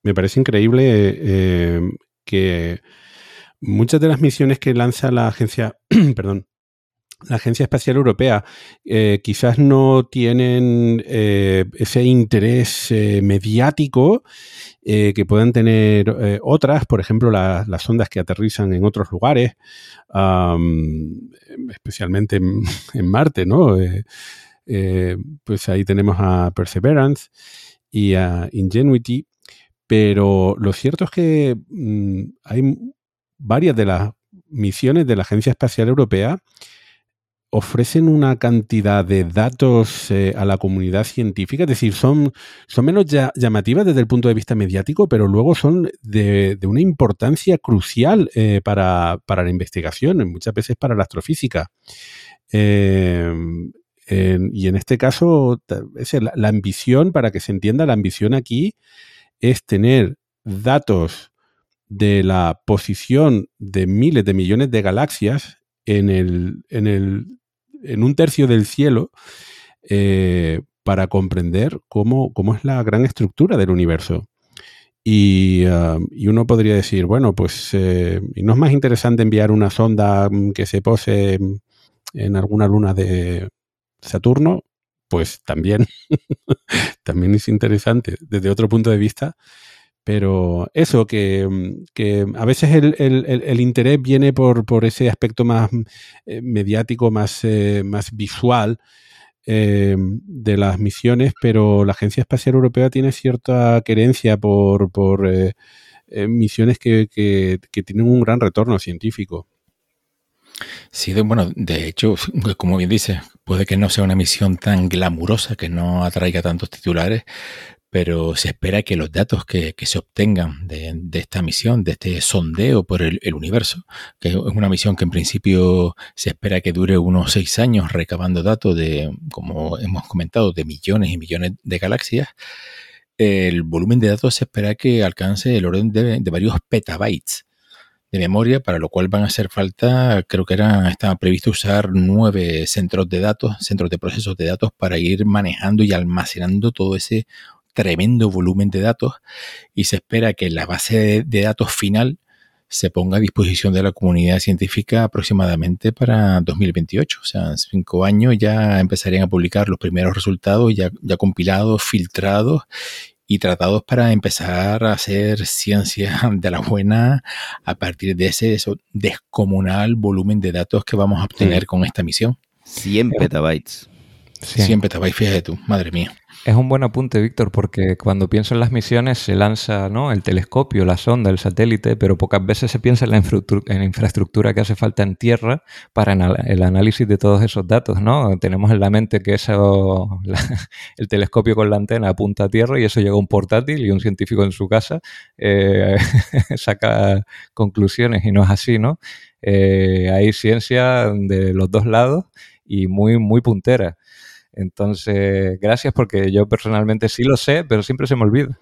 me parece increíble eh, que muchas de las misiones que lanza la agencia, perdón, la Agencia Espacial Europea eh, quizás no tienen eh, ese interés eh, mediático que puedan tener otras, por ejemplo, las ondas que aterrizan en otros lugares, especialmente en, Marte, ¿no? pues ahí tenemos a Perseverance y a Ingenuity, pero lo cierto es que mm, hay varias de las misiones de la Agencia Espacial Europea ofrecen una cantidad de datos eh, a la comunidad científica, es decir, son, son menos llamativas desde el punto de vista mediático, pero luego son de, una importancia crucial eh, para, para la investigación, muchas veces para la astrofísica. Eh, y en este caso, es la, la ambición, para que se entienda, la ambición aquí es tener datos de la posición de miles de millones de galaxias en, el, en, el, en un tercio del cielo eh, para comprender cómo, cómo es la gran estructura del universo. Y, ah, y uno podría decir, bueno, pues eh, ¿y no es más interesante enviar una sonda mm, que se pose mm, en alguna luna de Saturno? Pues también, también es interesante desde otro punto de vista, pero eso, que, a veces el, interés viene por, ese aspecto más eh, mediático, más, eh, visual eh, de las misiones, pero la Agencia Espacial Europea tiene cierta querencia por, misiones que, tienen un gran retorno científico. Sí, bueno, de hecho, como bien dices, puede que no sea una misión tan glamurosa, que no atraiga tantos titulares, pero se espera que los datos que, se obtengan de, esta misión, de este sondeo por el, universo, que es una misión que en principio se espera que dure unos seis años recabando datos de, como hemos comentado, de millones y millones de galaxias, el volumen de datos se espera que alcance el orden de, de varios petabytes de memoria, para lo cual van a hacer falta, creo que era, estaba previsto usar nueve centros de datos, centros de procesos de datos para ir manejando y almacenando todo ese tremendo volumen de datos y se espera que la base de, de datos final se ponga a disposición de la comunidad científica aproximadamente para 2028. O sea, en cinco años ya empezarían a publicar los primeros resultados ya, ya compilados, filtrados y tratados para empezar a hacer ciencia de la buena a partir de ese descomunal volumen de datos que vamos a obtener con esta misión. 100 petabytes. Sí. 100 petabytes, fíjate tú, madre mía. Es un buen apunte, Víctor, porque cuando pienso en las misiones se lanza ¿no? el telescopio, la sonda, el satélite, pero pocas veces se piensa en la, infraestructura que hace falta en tierra para el análisis de todos esos datos. ¿no? Tenemos en la mente que eso, el telescopio con la antena apunta a tierra y eso llega a un portátil y un científico en su casa eh, saca conclusiones y no es así. ¿no? Eh, hay ciencia de los dos lados y muy, muy puntera. Entonces, gracias porque yo personalmente sí lo sé, pero siempre se me olvida.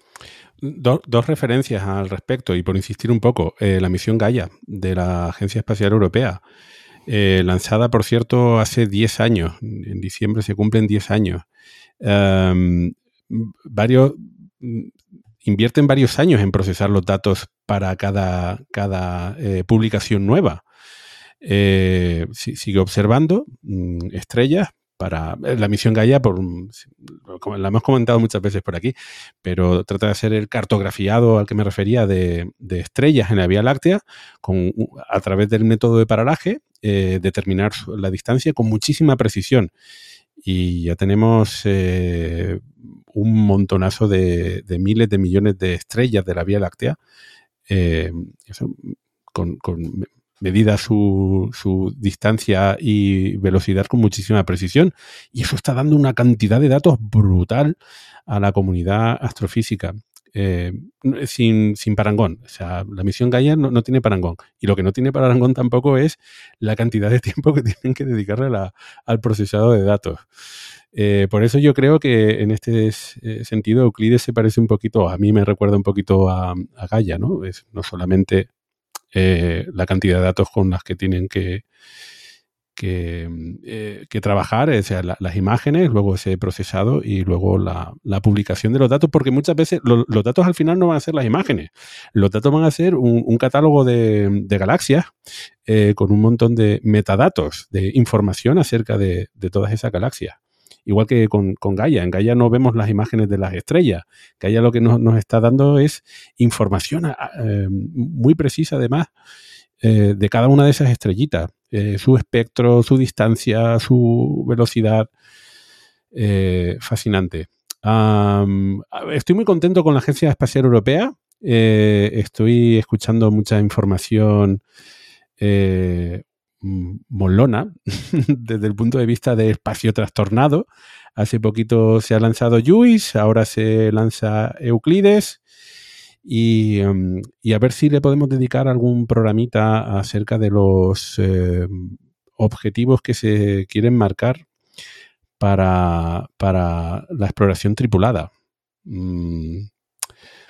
Do- dos referencias al respecto y por insistir un poco, eh, la misión Gaia de la Agencia Espacial Europea, eh, lanzada por cierto hace 10 años, en diciembre se cumplen 10 años. Em, varios invierten varios años en procesar los datos para cada, cada eh, publicación nueva. Si- sigue observando mm, estrellas para eh, la misión Gaia, por, la hemos comentado muchas veces por aquí, pero trata de hacer el cartografiado al que me refería de, estrellas en la Vía Láctea con, a través del método de paralaje, eh, determinar la distancia con muchísima precisión. Y ya tenemos eh, un montonazo de, miles de millones de estrellas de la Vía Láctea, con medida su, su distancia y velocidad con muchísima precisión. Y eso está dando una cantidad de datos brutal a la comunidad astrofísica. eh, sin, sin parangón. O sea, la misión Gaia no, no tiene parangón. Y lo que no tiene parangón tampoco es la cantidad de tiempo que tienen que dedicarle al procesado de datos. Eh, por eso yo creo que en este eh, sentido Euclides se parece un poquito, a mí me recuerda un poquito a, a Gaia, ¿no? Es no solamente eh, la cantidad de datos con las que tienen que, que, eh, trabajar, o sea, la- las imágenes, luego ese procesado y luego la, publicación de los datos, porque muchas veces lo- los datos al final no van a ser las imágenes, los datos van a ser un, catálogo de, galaxias eh, con un montón de metadatos, de información acerca de, de todas esas galaxias. Igual que con, con Gaia. En Gaia no vemos las imágenes de las estrellas. Gaia lo que nos, está dando es información eh, muy precisa, además, eh, de cada una de esas estrellitas. Eh, su espectro, su distancia, su velocidad. eh, fascinante. Estoy muy contento con la Agencia Espacial Europea. Estoy escuchando mucha información molona desde el punto de vista de espacio trastornado. Hace poquito se ha lanzado JUICE, ahora se lanza Euclides. Y, em, a ver si le podemos dedicar algún programita acerca de los eh, objetivos que se quieren marcar para, para la exploración tripulada. Mm,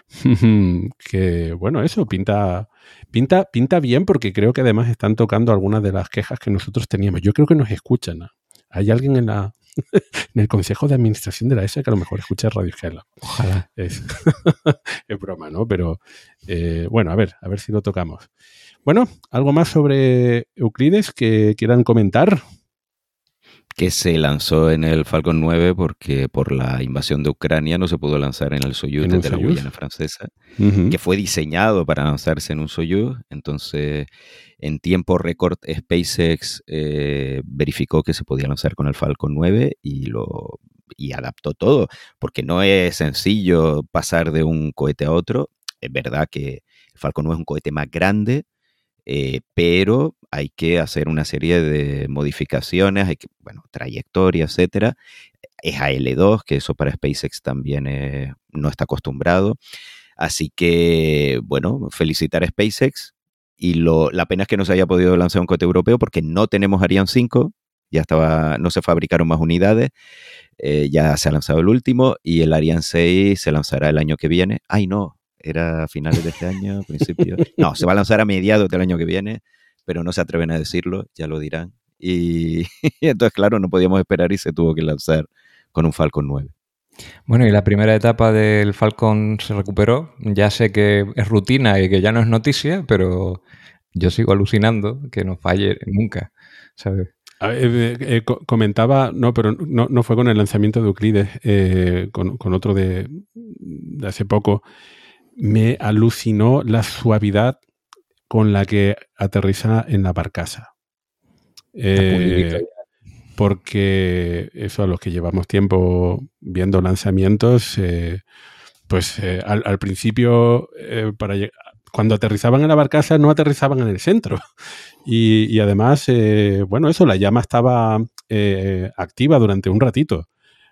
que bueno, eso pinta, pinta, pinta bien porque creo que además están tocando algunas de las quejas que nosotros teníamos. Yo creo que nos escuchan. ¿no? Hay alguien en la en el consejo de administración de la ESA que a lo mejor escucha Radio Gela. Ojalá. Es, es broma, ¿no? Pero eh, bueno, a ver, a ver si lo tocamos. Bueno, ¿algo más sobre Euclides que quieran comentar? Que se lanzó en el Falcon 9 porque por la invasión de Ucrania no se pudo lanzar en el Soyuz ¿En un desde la? Guyana francesa, que fue diseñado para lanzarse en un Soyuz. Entonces, en tiempo récord, SpaceX eh, verificó que se podía lanzar con el Falcon 9 y lo y adaptó todo, porque no es sencillo pasar de un cohete a otro. Es verdad que el Falcon 9 es un cohete más grande, eh, pero hay que hacer una serie de modificaciones, hay que, bueno, trayectoria, etcétera. Es AL2, que eso para SpaceX también eh, no está acostumbrado. Así que, bueno, felicitar a SpaceX. Y lo, la pena es que no se haya podido lanzar un cohete europeo porque no tenemos Ariane 5, ya estaba, no se fabricaron más unidades, eh, ya se ha lanzado el último y el Ariane 6 se lanzará el año que viene. Ay, no, era a finales de este año, principio. No, se va a lanzar a mediados del año que viene, pero no se atreven a decirlo, ya lo dirán. Y, entonces, claro, no podíamos esperar y se tuvo que lanzar con un Falcon 9. Bueno, y la primera etapa del Falcon se recuperó. Ya sé que es rutina y que ya no es noticia, pero yo sigo alucinando que no falle nunca, ¿sabes? A ver, eh, eh, co- comentaba, no, pero no, no fue con el lanzamiento de Euclides, eh, con, con otro de, de hace poco. Me alucinó la suavidad con la que aterriza en la barcaza. Eh, porque eso a los que llevamos tiempo viendo lanzamientos, eh, pues eh, al, al principio, para cuando aterrizaban en la barcaza, no aterrizaban en el centro. Y, y además, eh, bueno, eso, la llama estaba activa durante un ratito.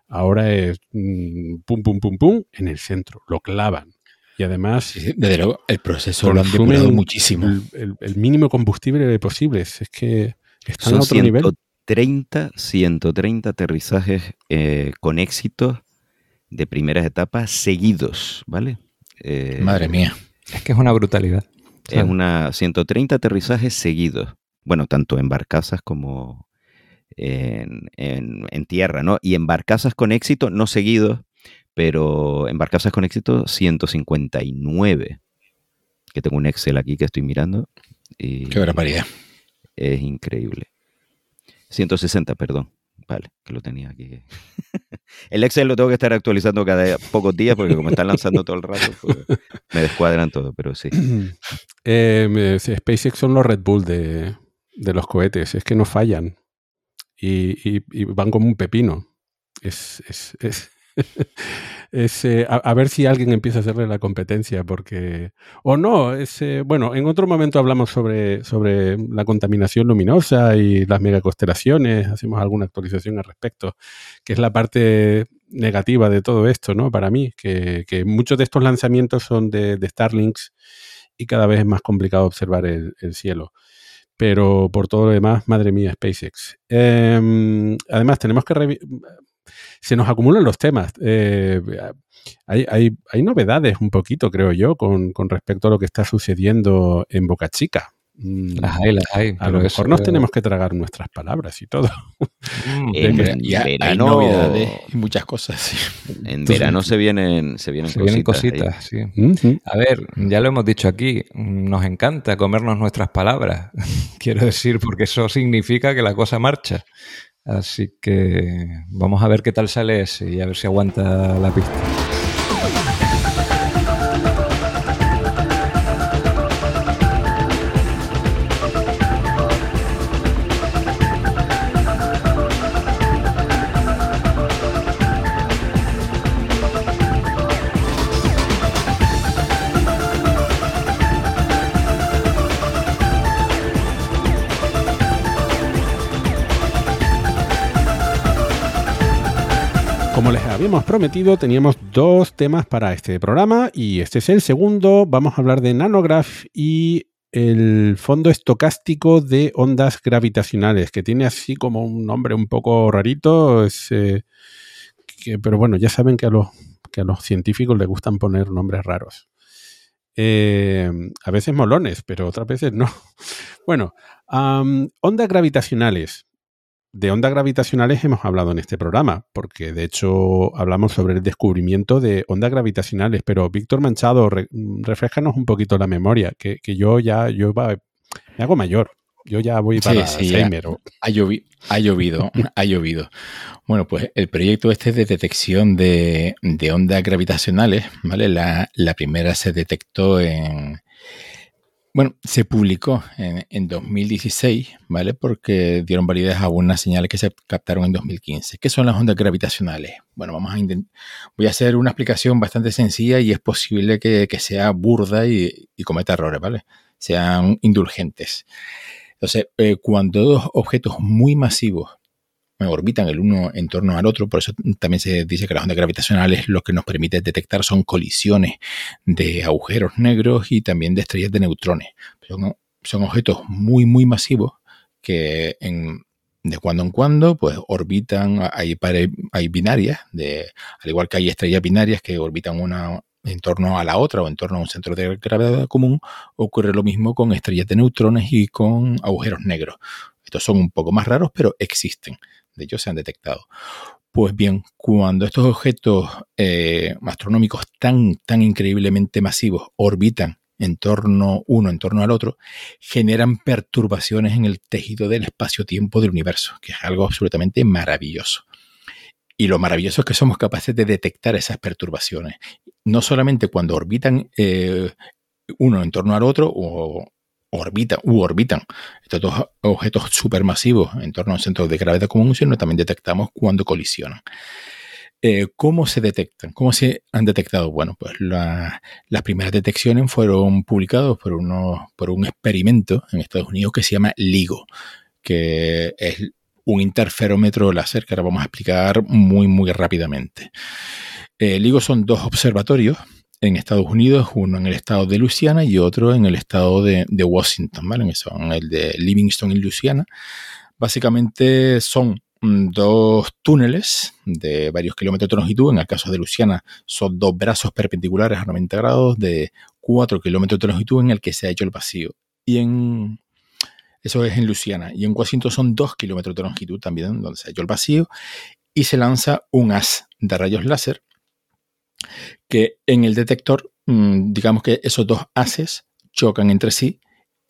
Ahora es mm, pum, pum, pum, pum, en el centro, lo clavan. Y además, Sí, sí, desde luego, el proceso lo han depurado muchísimo. el, el- el mínimo combustible posible. Es que están Son a otro nivel. 130, 130 aterrizajes eh, con éxitos de primeras etapas seguidos, ¿vale? Eh, Madre mía. Es que es una brutalidad. Es ¿sabes? una 130 aterrizajes seguidos. Bueno, tanto en barcazas como en, en- en tierra, ¿no? Y en barcazas con éxito, no seguidos, pero en barcazas con éxito 159. Que tengo un Excel aquí que estoy mirando. Y Qué barbaridad. es increíble. 160, perdón. Vale, que lo tenía aquí. El Excel lo tengo que estar actualizando cada pocos días porque como están lanzando todo el rato, pues, me descuadran todo, pero sí. Eh, me- sí, SpaceX son los Red Bull de, de los cohetes, es que no fallan y, y- y van como un pepino. Es, es, es, es, a, ver si alguien empieza a hacerle la competencia, porque. O no, es, bueno, en otro momento hablamos sobre, sobre la contaminación luminosa y las megaconstelaciones, hacemos alguna actualización al respecto, que es la parte negativa de todo esto, ¿no? Para mí, que, que muchos de estos lanzamientos son de, de Starlinks y cada vez es más complicado observar el, el cielo. Pero por todo lo demás, madre mía, SpaceX. Eh, además, tenemos que... Se nos acumulan los temas. Eh, hay, hay, hay novedades un poquito, creo yo, con, con respecto a lo que está sucediendo en Boca Chica. Mm, Las hay, las hay. a lo eso mejor nos tenemos que tragar nuestras palabras y todo. Mm, en y hay- hay verano- novedades y muchas cosas. sí. En Entonces, verano se vienen, se vienen se vienen cositas. cositas, sí. A ver, ya lo hemos dicho aquí, nos encanta comernos nuestras palabras. Quiero decir, porque eso significa que la cosa marcha. Así que vamos a ver qué tal sale ese y a ver si aguanta la pista. Habíamos prometido, teníamos dos temas para este programa y este es el segundo. Vamos a hablar de nanograph y el fondo estocástico de ondas gravitacionales, que tiene así como un nombre un poco rarito, eh, pero bueno, ya saben que a los, que a los científicos les gustan poner nombres raros. Eh, a veces molones, pero otras veces no. Bueno, ondas gravitacionales. De ondas gravitacionales hemos hablado en este programa, porque de hecho hablamos sobre el descubrimiento de ondas gravitacionales, pero Víctor Manchado, re- refrescanos un poquito la memoria, que, que yo ya yo va- me hago mayor, yo ya voy Sí, para sí, ya. Alzheimer. Ha, llovi- ha llovido, ha llovido. Bueno, pues el proyecto este de detección de, de ondas gravitacionales, ¿vale? La, la primera se detectó en... Bueno, se publicó en, en 2016, ¿vale? Porque dieron validez a unas señales que se captaron en 2015. ¿Qué son las ondas gravitacionales? Bueno, vamos a. Voy a hacer una explicación bastante sencilla y es posible que, que sea burda y, cometa errores, ¿vale? Sean indulgentes. Entonces, eh, cuando dos objetos muy masivos orbitan el uno en torno al otro, por eso también se dice que las ondas gravitacionales lo que nos permite detectar son colisiones de agujeros negros y también de estrellas de neutrones. Son, objetos muy, muy masivos que en- de cuando en cuando pues orbitan, hay, pare- hay binarias, de, al igual que hay estrellas binarias que orbitan una en torno a la otra o en torno a un centro de gravedad común, ocurre lo mismo con estrellas de neutrones y con agujeros negros. Estos son un poco más raros, pero existen. De hecho, se han detectado. Pues bien, cuando estos objetos eh, astronómicos tan, tan increíblemente masivos orbitan en torno uno en torno al otro, generan perturbaciones en el tejido del espacio-tiempo del universo, que es algo absolutamente maravilloso. Y lo maravilloso es que somos capaces de detectar esas perturbaciones. No solamente cuando orbitan eh, uno en torno al otro o orbitan u orbitan estos dos objetos supermasivos en torno a un centro de gravedad común, sino también detectamos cuando colisionan. Eh, ¿Cómo se detectan? ¿Cómo se han detectado? Bueno, pues la- las primeras detecciones fueron publicadas por, uno, por un experimento en Estados Unidos que se llama LIGO, que es un interferómetro láser que ahora vamos a explicar muy, muy rápidamente. Eh, LIGO son dos observatorios en Estados Unidos, uno en el estado de Luisiana y otro en el estado de, Washington, ¿vale? Son el de Livingston y Luisiana. Básicamente son mm, dos túneles de varios kilómetros de longitud. En el caso de Luisiana son dos brazos perpendiculares a 90 grados de 4 kilómetros de longitud en el que se ha hecho el vacío. Y en eso es en Luisiana. Y en Washington son 2 kilómetros de longitud también, donde se ha hecho el vacío. Y se lanza un haz de rayos láser que en el detector, mm, digamos que esos dos haces chocan entre sí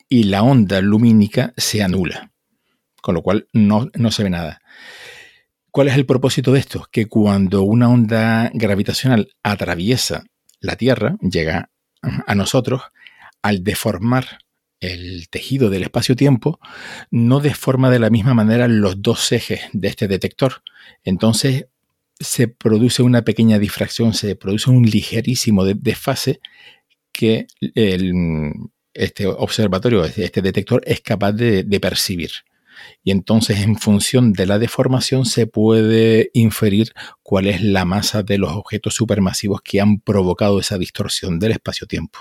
y la onda lumínica se anula, con lo cual no, no se ve nada. ¿Cuál es el propósito de esto? Que cuando una onda gravitacional atraviesa la Tierra, llega a nosotros, al deformar el tejido del espacio-tiempo, no deforma de la misma manera los dos ejes de este detector. Entonces se produce una pequeña difracción, se produce un ligerísimo de- desfase que el, este observatorio, este detector, es capaz de, de percibir. Y entonces, en función de la deformación, se puede inferir cuál es la masa de los objetos supermasivos que han provocado esa distorsión del espacio-tiempo.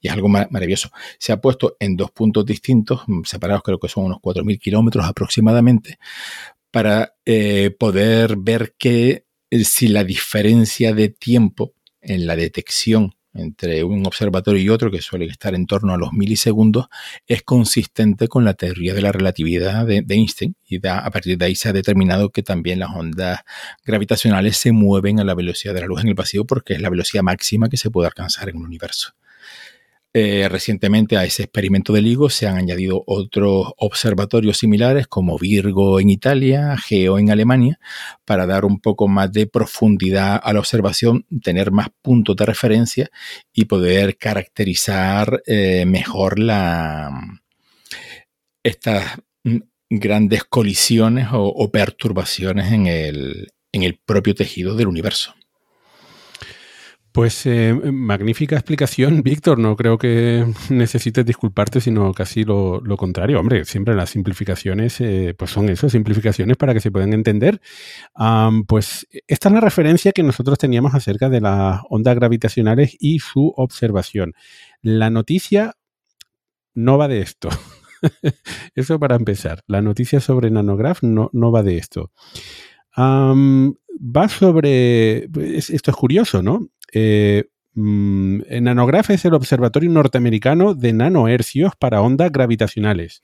Y es algo ma- maravilloso. Se ha puesto en dos puntos distintos, separados creo que son unos 4.000 kilómetros aproximadamente, para eh, poder ver que eh, si la diferencia de tiempo en la detección entre un observatorio y otro, que suele estar en torno a los milisegundos, es consistente con la teoría de la relatividad de, Einstein. Y da- a partir de ahí se ha determinado que también las ondas gravitacionales se mueven a la velocidad de la luz en el vacío porque es la velocidad máxima que se puede alcanzar en el universo. Eh, recientemente a ese experimento de LIGO se han añadido otros observatorios similares como Virgo en Italia, Geo en Alemania, para dar un poco más de profundidad a la observación, tener más puntos de referencia y poder caracterizar eh, mejor estas mm, grandes colisiones o, o perturbaciones en el, en el propio tejido del universo. Pues eh, magnífica explicación, Víctor. No creo que necesites disculparte, sino casi lo, contrario. Hombre, siempre las simplificaciones, eh, pues son eso, simplificaciones para que se puedan entender. Pues esta es la referencia que nosotros teníamos acerca de las ondas gravitacionales y su observación. La noticia no va de esto. eso para empezar. La noticia sobre Nanograph no, no va de esto. Va sobre... es- esto es curioso, ¿no? Eh, mm, es el observatorio norteamericano de nanohercios para ondas gravitacionales.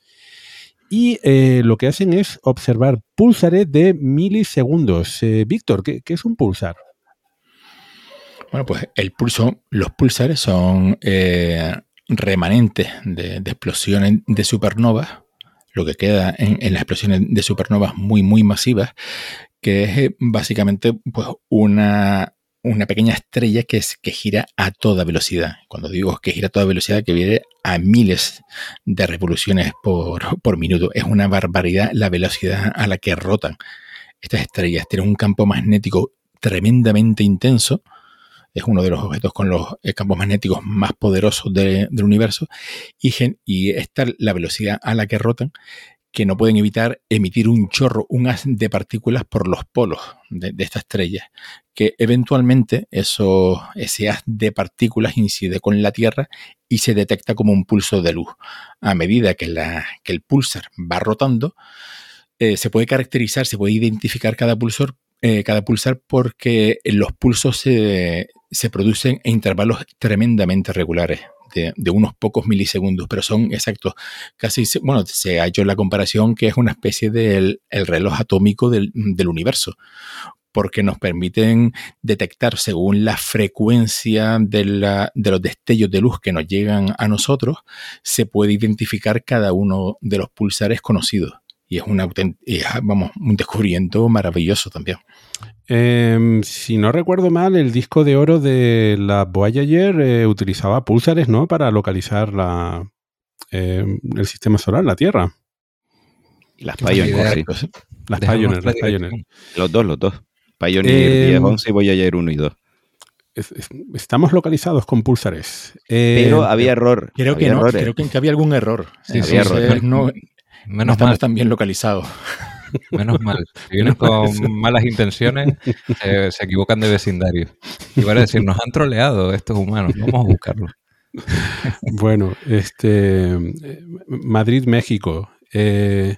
Y eh, lo que hacen es observar púlsares de milisegundos. Eh, Víctor, ¿qué, es un pulsar? Bueno, pues el pulso, los pulsares son eh, remanentes de, explosiones de supernovas, lo que queda en, en las explosiones de supernovas muy, muy masivas, que es básicamente pues, una, una pequeña estrella que, es, que gira a toda velocidad. Cuando digo que gira a toda velocidad, que viene a miles de revoluciones por, por minuto. Es una barbaridad la velocidad a la que rotan estas estrellas. Tienen un campo magnético tremendamente intenso es uno de los objetos con los eh, campos magnéticos más poderosos de- del universo, y, gen- esta la velocidad a la que rotan, que no pueden evitar emitir un chorro, un haz de partículas por los polos de, esta estrella, que eventualmente ese haz de partículas incide con la Tierra y se detecta como un pulso de luz. A medida que, la, que el pulsar va rotando, eh, se puede caracterizar, se puede identificar cada pulsor, eh, cada pulsar porque los pulsos se, se producen en intervalos tremendamente regulares. De, unos pocos milisegundos, pero son exactos. Casi, bueno, se ha hecho la comparación que es una especie del el reloj atómico del, del universo, porque nos permiten detectar según la frecuencia de, la- de los destellos de luz que nos llegan a nosotros, se puede identificar cada uno de los pulsares conocidos. Y es, una, es, vamos, un descubrimiento maravilloso también. Em, si no recuerdo mal, el disco de oro de la Voyager eh, utilizaba pulsares, ¿no? Para localizar la, em, el sistema solar, la Tierra. Y las Pioneer, sí. Pues, Las Pioneer, la las Pioneer. Los dos, los dos. Pioneer Eh, 10, 11 y Voyager 1 y 2. Es- es- estamos localizados con pulsares. Eh, Pero había error. creo que había no, errores. creo que, que había algún error. Sí, había Entonces, error. no, no Menos estamos mal, tan bien localizados. menos mal. Si vienen con malas intenciones, se, se equivocan de vecindario. Y van a decir, nos han troleado estos humanos, vamos a buscarlo. Bueno, este Madrid, México. eh,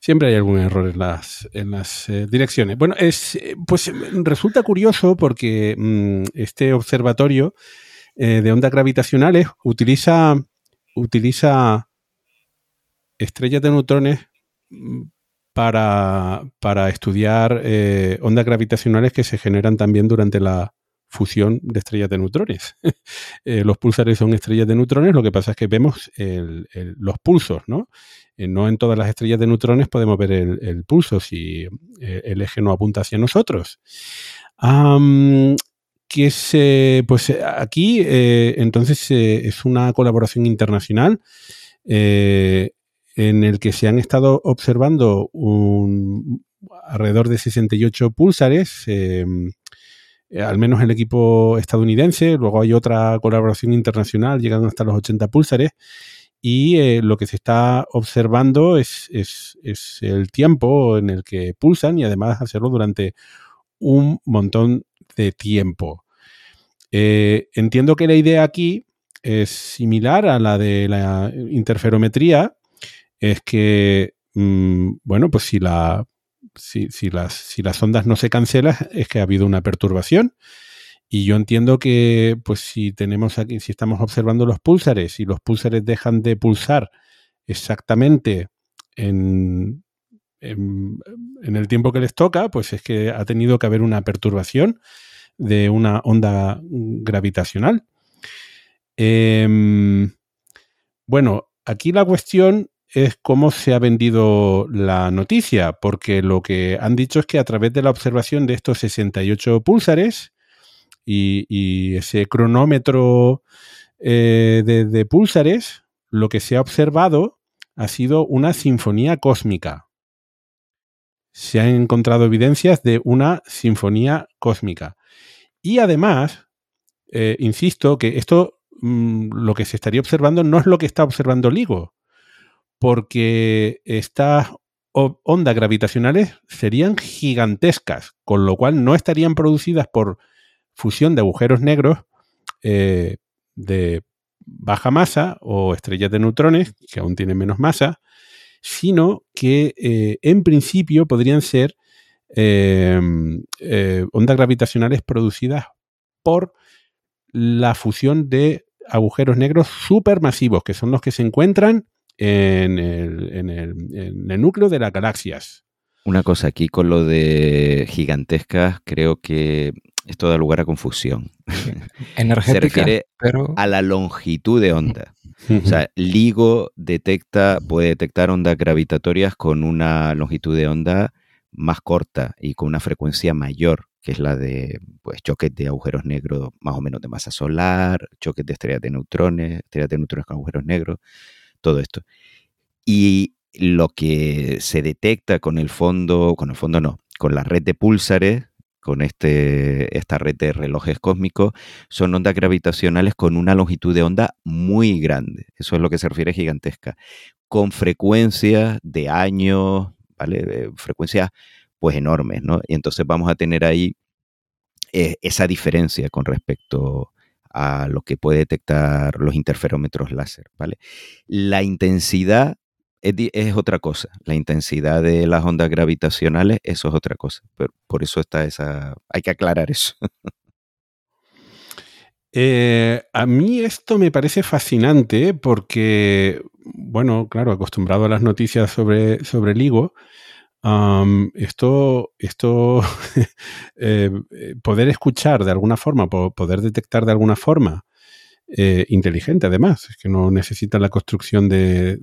siempre hay algún error en las, en las eh, direcciones. Bueno, es, pues resulta curioso porque mm, este observatorio eh, de ondas gravitacionales utiliza, utiliza estrellas de neutrones mm, para, para estudiar eh, ondas gravitacionales que se generan también durante la fusión de estrellas de neutrones. Eh, los pulsares son estrellas de neutrones, lo que pasa es que vemos los pulsos, ¿no? Eh, no en todas las estrellas de neutrones podemos ver el, pulso si el eje no apunta hacia nosotros. Am, que se, pues aquí entonces es una colaboración internacional en el que se han estado observando un, alrededor de 68 pulsares. eh, al menos el equipo estadounidense, luego hay otra colaboración internacional, llegan hasta los 80 pulsares, y eh, lo que se está observando es, es- es el tiempo en el que pulsan y además hacerlo durante un montón de tiempo. Eh, entiendo que la idea aquí es similar a la de la interferometría, es que, mm, bueno, pues si si, las, si las ondas no se cancelan, es que ha habido una perturbación. Y yo entiendo que, pues, si tenemos aquí, si estamos observando los púlsares y los púlsares dejan de pulsar exactamente en, en, en el tiempo que les toca, pues es que ha tenido que haber una perturbación de una onda gravitacional. Em, bueno, aquí la cuestión es cómo se ha vendido la noticia, porque lo que han dicho es que a través de la observación de estos 68 púlsares y, y ese cronómetro eh, de, púlsares, lo que se ha observado ha sido una sinfonía cósmica. Se han encontrado evidencias de una sinfonía cósmica. Y además, eh, insisto que esto mm, lo que se estaría observando no es lo que está observando LIGO, porque estas ondas gravitacionales serían gigantescas, con lo cual no estarían producidas por fusión de agujeros negros eh, de baja masa o estrellas de neutrones, que aún tienen menos masa, sino que eh, en principio podrían ser eh, ondas gravitacionales producidas por la fusión de agujeros negros supermasivos, que son los que se encuentran en el, en el- en el núcleo de las galaxias. Una cosa aquí con lo de gigantescas, creo que esto da lugar a confusión. Energética, refiere pero A la longitud de onda. O sea, LIGO detecta, puede detectar ondas gravitatorias con una longitud de onda más corta y con una frecuencia mayor, que es la de pues, choques de agujeros negros más o menos de masa solar, choques de estrellas de neutrones, estrellas de neutrones con agujeros negros, todo esto. Y lo que se detecta con el fondo, con el fondo no, con la red de púlsares, con este, esta red de relojes cósmicos, son ondas gravitacionales con una longitud de onda muy grande. Eso es lo que se refiere a gigantesca. Con frecuencias de años, ¿vale? Frecuencias pues enormes, ¿no? Y entonces vamos a tener ahí eh, esa diferencia con respecto a lo que puede detectar los interferómetros láser, ¿vale? La intensidad es, otra cosa. La intensidad de las ondas gravitacionales, eso es otra cosa. Pero por eso está esa. Hay que aclarar eso. Eh, a mí esto me parece fascinante porque, bueno, claro, acostumbrado a las noticias sobre, sobre LIGO, esto, esto eh, eh, poder escuchar de alguna forma, po- poder detectar de alguna forma, eh, inteligente además, es que no necesita la construcción de,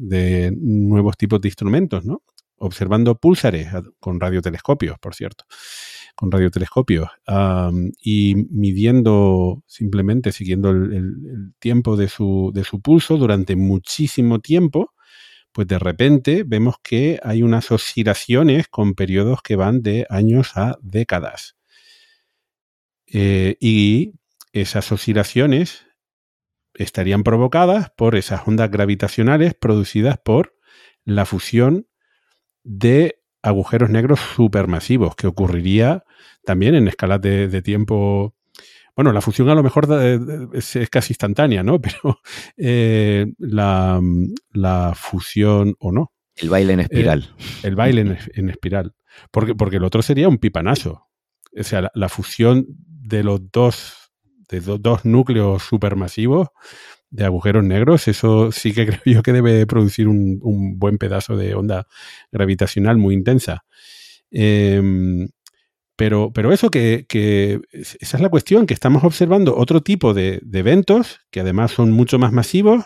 nuevos tipos de instrumentos, ¿no? Observando púlsares con radiotelescopios, por cierto con radiotelescopios am, y midiendo simplemente, siguiendo el- el tiempo de su, de su pulso durante muchísimo tiempo, pues de repente vemos que hay unas oscilaciones con periodos que van de años a décadas. Eh, y esas oscilaciones estarían provocadas por esas ondas gravitacionales producidas por la fusión de agujeros negros supermasivos, que ocurriría también en escalas de, de tiempo. Bueno, la fusión a lo mejor de- es, es casi instantánea, ¿no? Pero eh, la, la fusión o no, El baile en espiral. el baile en, en espiral. Porque, porque el otro sería un pipanazo. O sea, la, la fusión de los dos, de do- dos núcleos supermasivos de agujeros negros, eso sí que creo yo que debe producir un, un buen pedazo de onda gravitacional muy intensa. Em, pero, pero eso que, que es- esa es la cuestión, que estamos observando otro tipo de, eventos que además son mucho más masivos,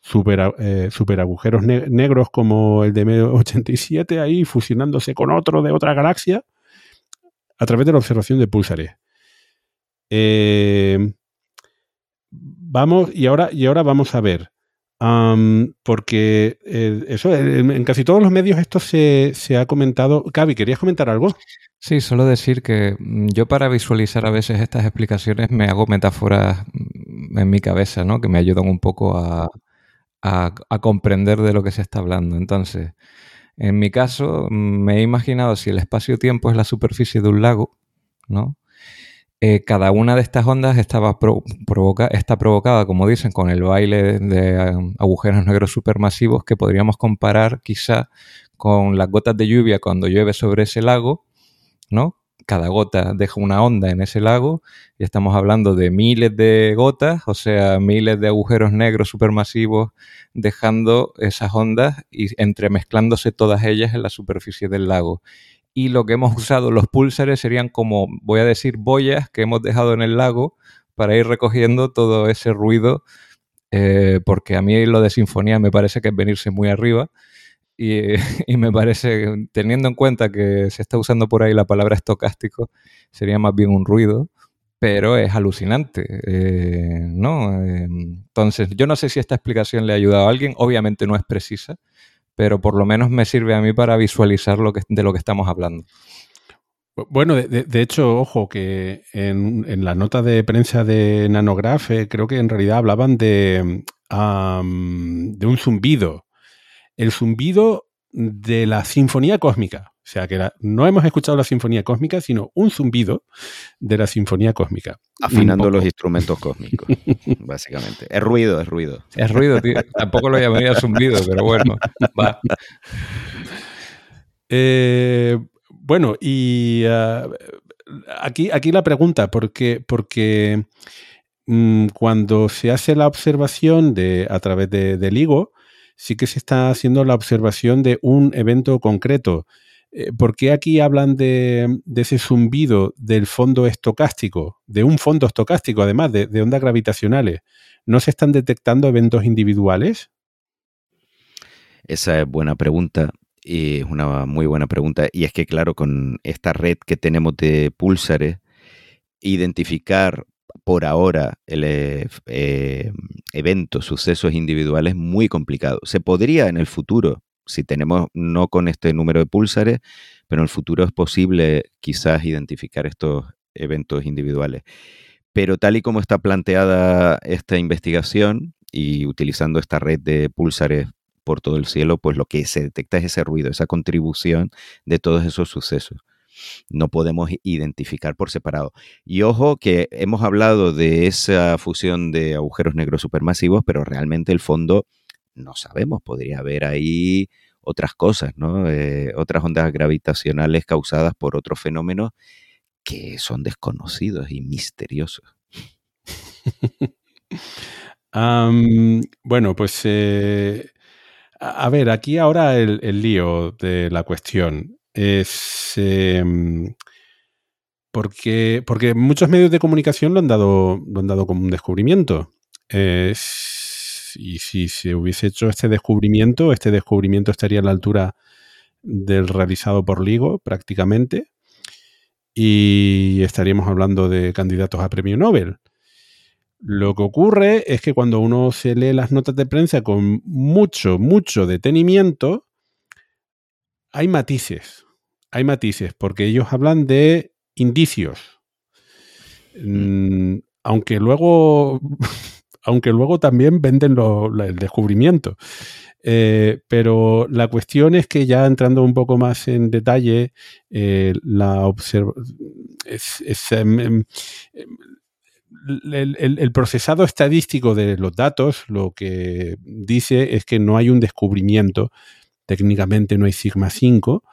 super, eh, super agujeros ne- negros como el de M87 ahí fusionándose con otro de otra galaxia a través de la observación de púlsares. Eh, vamos, y ahora, y ahora vamos a ver. Porque eh, eso, en, casi todos los medios esto se, se ha comentado. Cavi, ¿querías comentar algo? Sí, solo decir que mm, yo para visualizar a veces estas explicaciones me hago metáforas mm, en mi cabeza, ¿no? Que me ayudan un poco a, a- a comprender de lo que se está hablando. Entonces, en mi caso, mm, me he imaginado si el espacio-tiempo es la superficie de un lago, ¿no? Eh, cada una de estas ondas está provocada, como dicen, con el baile de um, agujeros negros supermasivos que podríamos comparar quizá con las gotas de lluvia cuando llueve sobre ese lago, ¿no? Cada gota deja una onda en ese lago y estamos hablando de miles de gotas, o sea, miles de agujeros negros supermasivos dejando esas ondas y entremezclándose todas ellas en la superficie del lago. Y lo que hemos usado, los púlsares, serían como, voy a decir, boyas que hemos dejado en el lago para ir recogiendo todo ese ruido, eh, porque a mí lo de sinfonía me parece que es venirse muy arriba. Y, y me parece, teniendo en cuenta que se está usando por ahí la palabra estocástico, sería más bien un ruido, pero es alucinante, eh, ¿no? Eh, entonces, yo no sé si esta explicación le ha ayudado a alguien, obviamente no es precisa, pero por lo menos me sirve a mí para visualizar lo que, de lo que estamos hablando. Bueno, de, de- hecho, ojo, que en, en la nota de prensa de Nanograph eh, creo que en realidad hablaban de, de un zumbido. El zumbido de la sinfonía cósmica. O sea, que la- no hemos escuchado la sinfonía cósmica, sino un zumbido de la sinfonía cósmica. Afinando los instrumentos cósmicos, básicamente. Es ruido, es ruido. Es ruido, tío. Tampoco lo llamaría zumbido, pero bueno, va. Eh, bueno, y ah, aquí, aquí la pregunta, porque, porque mm, cuando se hace la observación de, a través de, del LIGO, sí que se está haciendo la observación de un evento concreto. Eh, ¿Por qué aquí hablan de, ese zumbido del fondo estocástico, de un fondo estocástico, además de, de ondas gravitacionales? ¿No se están detectando eventos individuales? Esa es buena pregunta y es una muy buena pregunta. Y es que, claro, con esta red que tenemos de púlsares, identificar por ahora el eh, eh, eventos, sucesos individuales es muy complicado. Se podría en el futuro, si tenemos no con este número de púlsares, pero en el futuro es posible quizás identificar estos eventos individuales. Pero tal y como está planteada esta investigación y utilizando esta red de púlsares por todo el cielo, pues lo que se detecta es ese ruido, esa contribución de todos esos sucesos. No podemos identificar por separado. Y ojo que hemos hablado de esa fusión de agujeros negros supermasivos, pero realmente el fondo no sabemos. Podría haber ahí otras cosas, ¿no? Eh, otras ondas gravitacionales causadas por otros fenómenos que son desconocidos y misteriosos. Bueno, pues eh, a, ver, aquí ahora el lío de la cuestión es em, porque, porque muchos medios de comunicación lo han dado, lo han dado como un descubrimiento. Es- y si se hubiese hecho este descubrimiento, este descubrimiento estaría a la altura del realizado por LIGO prácticamente y estaríamos hablando de candidatos a premio Nobel. Lo que ocurre es que cuando uno se lee las notas de prensa con mucho, mucho detenimiento, hay matices. Hay matices, porque ellos hablan de indicios. Mm, aunque luego. Aunque luego también venden lo- el descubrimiento. Eh, pero la cuestión es que ya entrando un poco más en detalle, eh, la observa em, em, el procesado estadístico de los datos lo que dice es que no hay un descubrimiento, técnicamente no hay sigma 5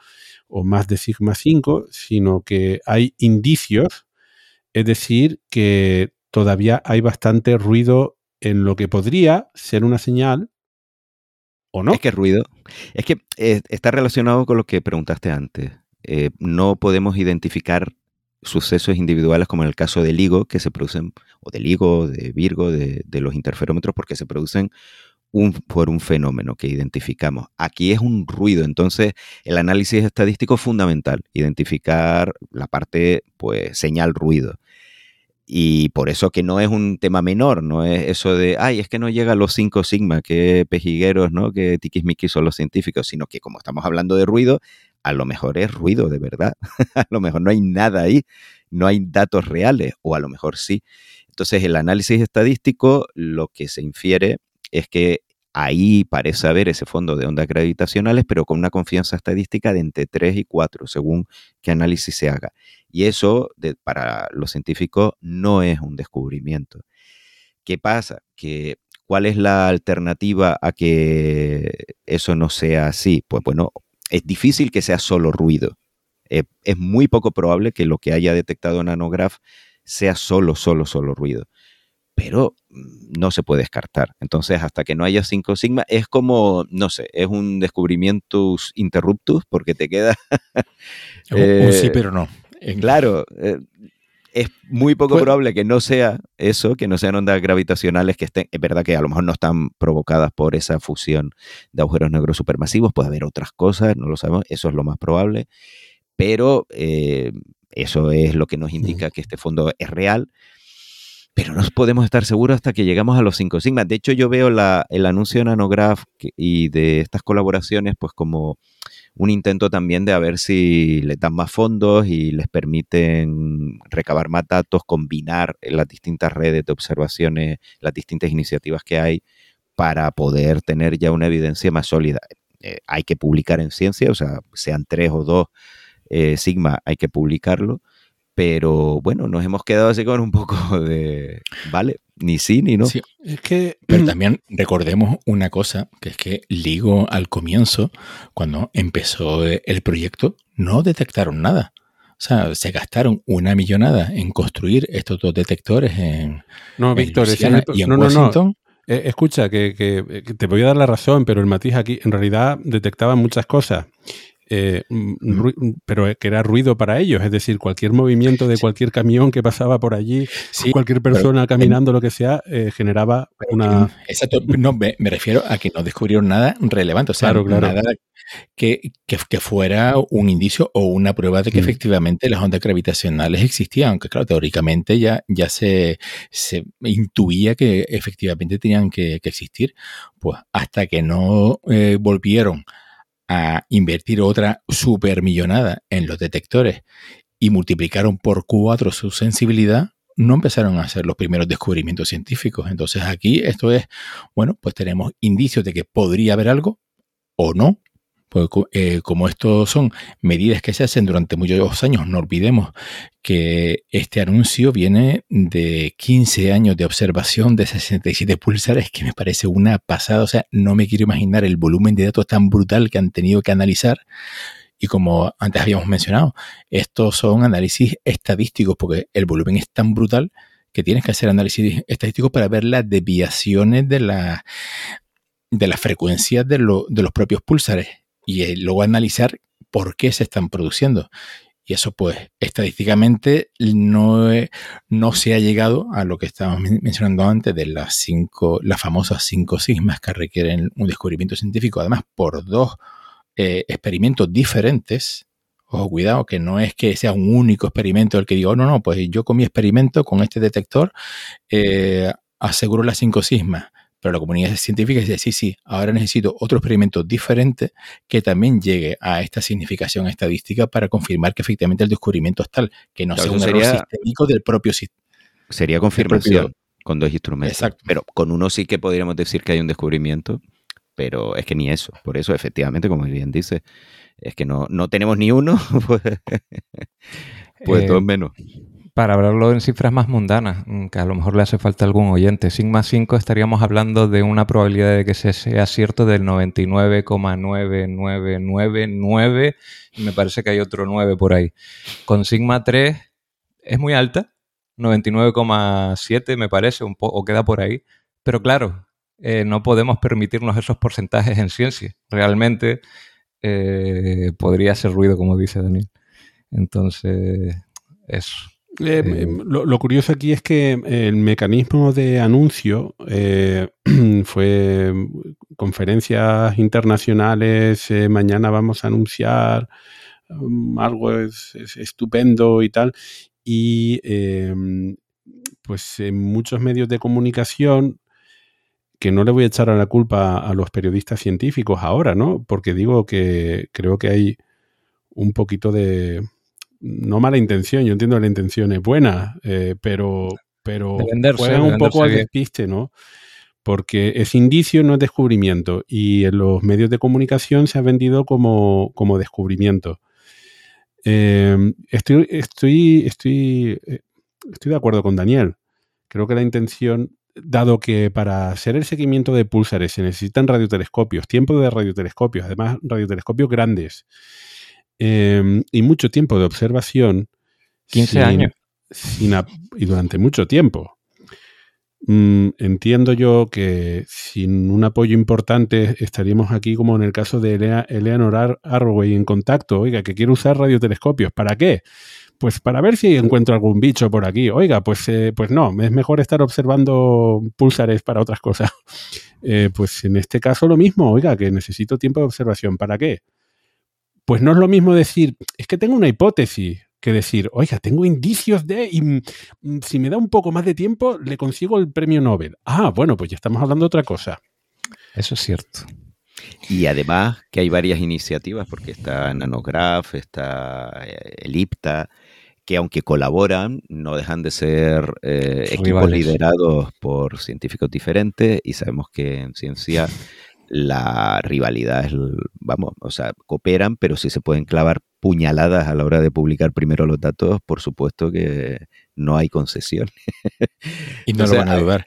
o más de sigma 5, sino que hay indicios, es decir, que todavía hay bastante ruido en lo que podría ser una señal o no. Es que ruido. Es que eh, está relacionado con lo que preguntaste antes. Eh, no podemos identificar sucesos individuales como en el caso del LIGO, que se producen, o del LIGO, de Virgo, de, de los interferómetros, porque se producen un, por un fenómeno que identificamos. Aquí es un ruido, entonces el análisis estadístico es fundamental, identificar la parte, pues, señal-ruido. Y por eso que no es un tema menor, no es eso de, ay, es que no llega a los 5 sigma, que pejigueros, ¿no? Que tiquismiquis son los científicos, sino que como estamos hablando de ruido, a lo mejor es ruido de verdad. a lo mejor no hay nada ahí, no hay datos reales, o a lo mejor sí. Entonces, el análisis estadístico lo que se infiere es que ahí parece haber ese fondo de ondas gravitacionales, pero con una confianza estadística de entre 3 y 4, según qué análisis se haga. Y eso, para los científicos, no es un descubrimiento. ¿Qué pasa? Que, ¿Cuál es la alternativa a que eso no sea así? Pues bueno, es difícil que sea solo ruido. Eh, es muy poco probable que lo que haya detectado Nanograph sea solo, solo, solo ruido. Pero mm, no se puede descartar. Entonces, hasta que no haya 5 sigma, es como, no sé, es un descubrimientus interruptus, porque te queda Un, un sí, Eh, pero no. En- Claro, eh, es muy poco Pues- probable que no sea eso, que no sean ondas gravitacionales que estén, es verdad que a lo mejor no están provocadas por esa fusión de agujeros negros supermasivos, puede haber otras cosas, no lo sabemos, eso es lo más probable, pero eh, eso es lo que nos indica que este fondo es real. Pero no podemos estar seguros hasta que llegamos a los 5 sigmas. De hecho, yo veo el anuncio de Nanograph y de estas colaboraciones pues como un intento también de a ver si les dan más fondos y les permiten recabar más datos, combinar las distintas redes de observaciones, las distintas iniciativas que hay para poder tener ya una evidencia más sólida. Eh, hay que publicar en ciencia, o sea, sean tres o dos eh, sigma, hay que publicarlo. Pero bueno, nos hemos quedado así con un poco de, vale, ni sí ni no. Sí, Es que Pero también recordemos una cosa, que es que Ligo al comienzo, cuando empezó el proyecto, no detectaron nada. O sea, se gastaron una millonada en construir estos dos detectores en, no, en Víctor, es y en no, no, no. Eh, escucha, que, que- que te voy a dar la razón, pero el matiz aquí en realidad detectaba muchas cosas. Eh, mm, ru- pero que era ruido para ellos, es decir, cualquier movimiento de cualquier camión que pasaba por allí, Sí, cualquier pero persona en- caminando, lo que sea, eh, generaba Pero una... Exacto. No, me, me refiero a que no descubrieron nada relevante. O sea, Claro, claro. nada que, que, que fuera un indicio o una prueba de que Mm. efectivamente las ondas gravitacionales existían. Aunque, claro, teóricamente ya, ya se, se intuía que efectivamente tenían que, que existir. Pues hasta que no eh, volvieron a invertir otra supermillonada en los detectores y multiplicaron por cuatro su sensibilidad, no empezaron a hacer los primeros descubrimientos científicos. Entonces aquí esto es, bueno, pues tenemos indicios de que podría haber algo o no. Co- eh, como estos son medidas que se hacen durante muchos años, no olvidemos que este anuncio viene de 15 años de observación de 67 pulsares, que me parece una pasada. O sea, no me quiero imaginar el volumen de datos tan brutal que han tenido que analizar. Y como antes habíamos mencionado, estos son análisis estadísticos, porque el volumen es tan brutal que tienes que hacer análisis estadísticos para ver las desviaciones de la, de las frecuencias de, lo- de los propios pulsares y eh, luego analizar por qué se están produciendo. Y eso, pues, estadísticamente no, eh, no se ha llegado a lo que estábamos men- mencionando antes de las cinco, las famosas cinco sigmas que requieren un descubrimiento científico, además por dos eh, experimentos diferentes. Ojo, cuidado, que no es que sea un único experimento el que digo, "Oh, no, no, pues yo con mi experimento, con este detector, eh, aseguro las cinco sigmas. Pero la comunidad científica dice, sí, sí, ahora necesito otro experimento diferente que también llegue a esta significación estadística para confirmar que efectivamente el descubrimiento es tal, que no Claro, sea un error sería- sistémico del propio sistema. Sería confirmación con dos instrumentos. Exacto. Pero con uno sí que podríamos decir que hay un descubrimiento, pero es que ni eso. Por eso, efectivamente, como bien dice, es que no, no tenemos ni uno, pues, pues Eh, dos menos. Para hablarlo en cifras más mundanas, mm, que a lo mejor le hace falta algún oyente, sigma 5 estaríamos hablando de una probabilidad de que se sea cierto del 99,9999 y me parece que hay otro 9 por ahí. Con sigma 3 es muy alta, 99,7 me parece, un o queda por ahí, pero claro, eh, no podemos permitirnos esos porcentajes en ciencia. Realmente eh, podría hacer ruido, como dice Daniel. Entonces, eso. Eh, Eh, lo, lo curioso aquí es que el mecanismo de anuncio eh, fue conferencias internacionales, eh, mañana vamos a anunciar um, algo es, es estupendo y tal, y pues en muchos medios de comunicación, que no le voy a echar a la culpa a los periodistas científicos ahora, ¿no? Porque digo que creo que hay un poquito de no mala intención, yo entiendo que la intención es buena, eh, pero, pero juegan un poco al despiste, ¿no? Porque es indicio, no es descubrimiento, y en los medios de comunicación se ha vendido como, como descubrimiento. Eh, estoy, estoy, estoy, eh, estoy de acuerdo con Daniel. Creo que la intención, dado que para hacer el seguimiento de púlsares se necesitan radiotelescopios, tiempo de radiotelescopios, además radiotelescopios grandes, eh, y mucho tiempo de observación. 15 años. sin y durante mucho tiempo. Mm, entiendo yo que sin un apoyo importante estaríamos aquí como en el caso de Elea- Eleanor Ar- Arroway en contacto. Oiga, que quiero usar radiotelescopios. ¿Para qué? Pues para ver si encuentro algún bicho por aquí. Oiga, pues, eh, pues no, es mejor estar observando púlsares para otras cosas. Eh, pues en este caso lo mismo, oiga, que necesito tiempo de observación. ¿Para qué? Pues no es lo mismo decir, es que tengo una hipótesis, que decir, oiga, tengo indicios de, y mm, mm, si me da un poco más de tiempo, le consigo el premio Nobel. Ah, bueno, pues ya estamos hablando de otra cosa. Eso es cierto. Y además que hay varias iniciativas, porque está Nanograph, está eh, el IPTA, que aunque colaboran, no dejan de ser eh, equipos liderados por científicos diferentes y sabemos que en ciencia la rivalidad es, vamos, o sea, cooperan, pero si se pueden clavar puñaladas a la hora de publicar primero los datos, por supuesto que no hay concesión. Y no Entonces, lo van a dudar.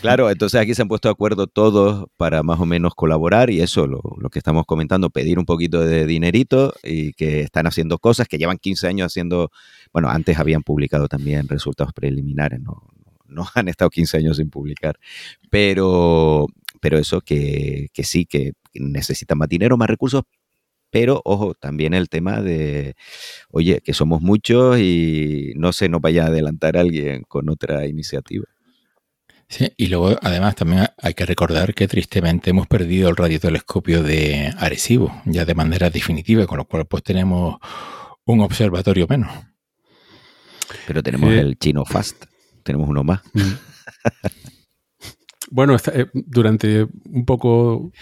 Claro, entonces aquí se han puesto de acuerdo todos para más o menos colaborar y eso, lo, lo que estamos comentando, pedir un poquito de dinerito y que están haciendo cosas que llevan 15 años haciendo, bueno, antes habían publicado también resultados preliminares, no, no han estado 15 años sin publicar, pero, pero eso que, que sí, que necesitan más dinero, más recursos, pero ojo, también el tema de, oye, que somos muchos y no se nos vaya a adelantar alguien con otra iniciativa. Sí, y luego además también hay que recordar que tristemente hemos perdido el radiotelescopio de Arecibo, ya de manera definitiva, con lo cual pues tenemos un observatorio menos. Pero tenemos Eh, el chino fast, tenemos uno más. Bueno, eh, durante un poco,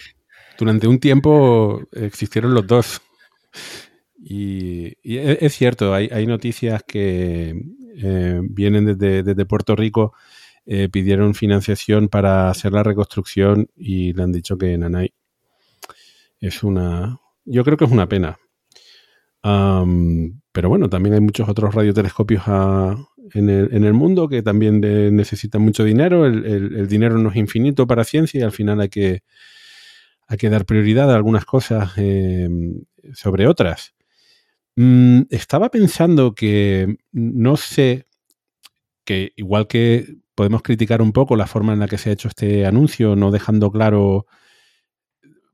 durante un tiempo existieron los dos. Y, y e- es cierto, hay, noticias que eh, vienen desde, Puerto Rico, eh, pidieron financiación para hacer la reconstrucción y le han dicho que Nanay es una... Yo creo que es una pena. Pero bueno, también hay muchos otros radiotelescopios a- en, el, mundo que también eh, necesitan mucho dinero. El dinero no es infinito para ciencia y al final hay que, hay que dar prioridad a algunas cosas eh, sobre otras. Mm, estaba pensando que no sé que igual que podemos criticar un poco la forma en la que se ha hecho este anuncio, no dejando claro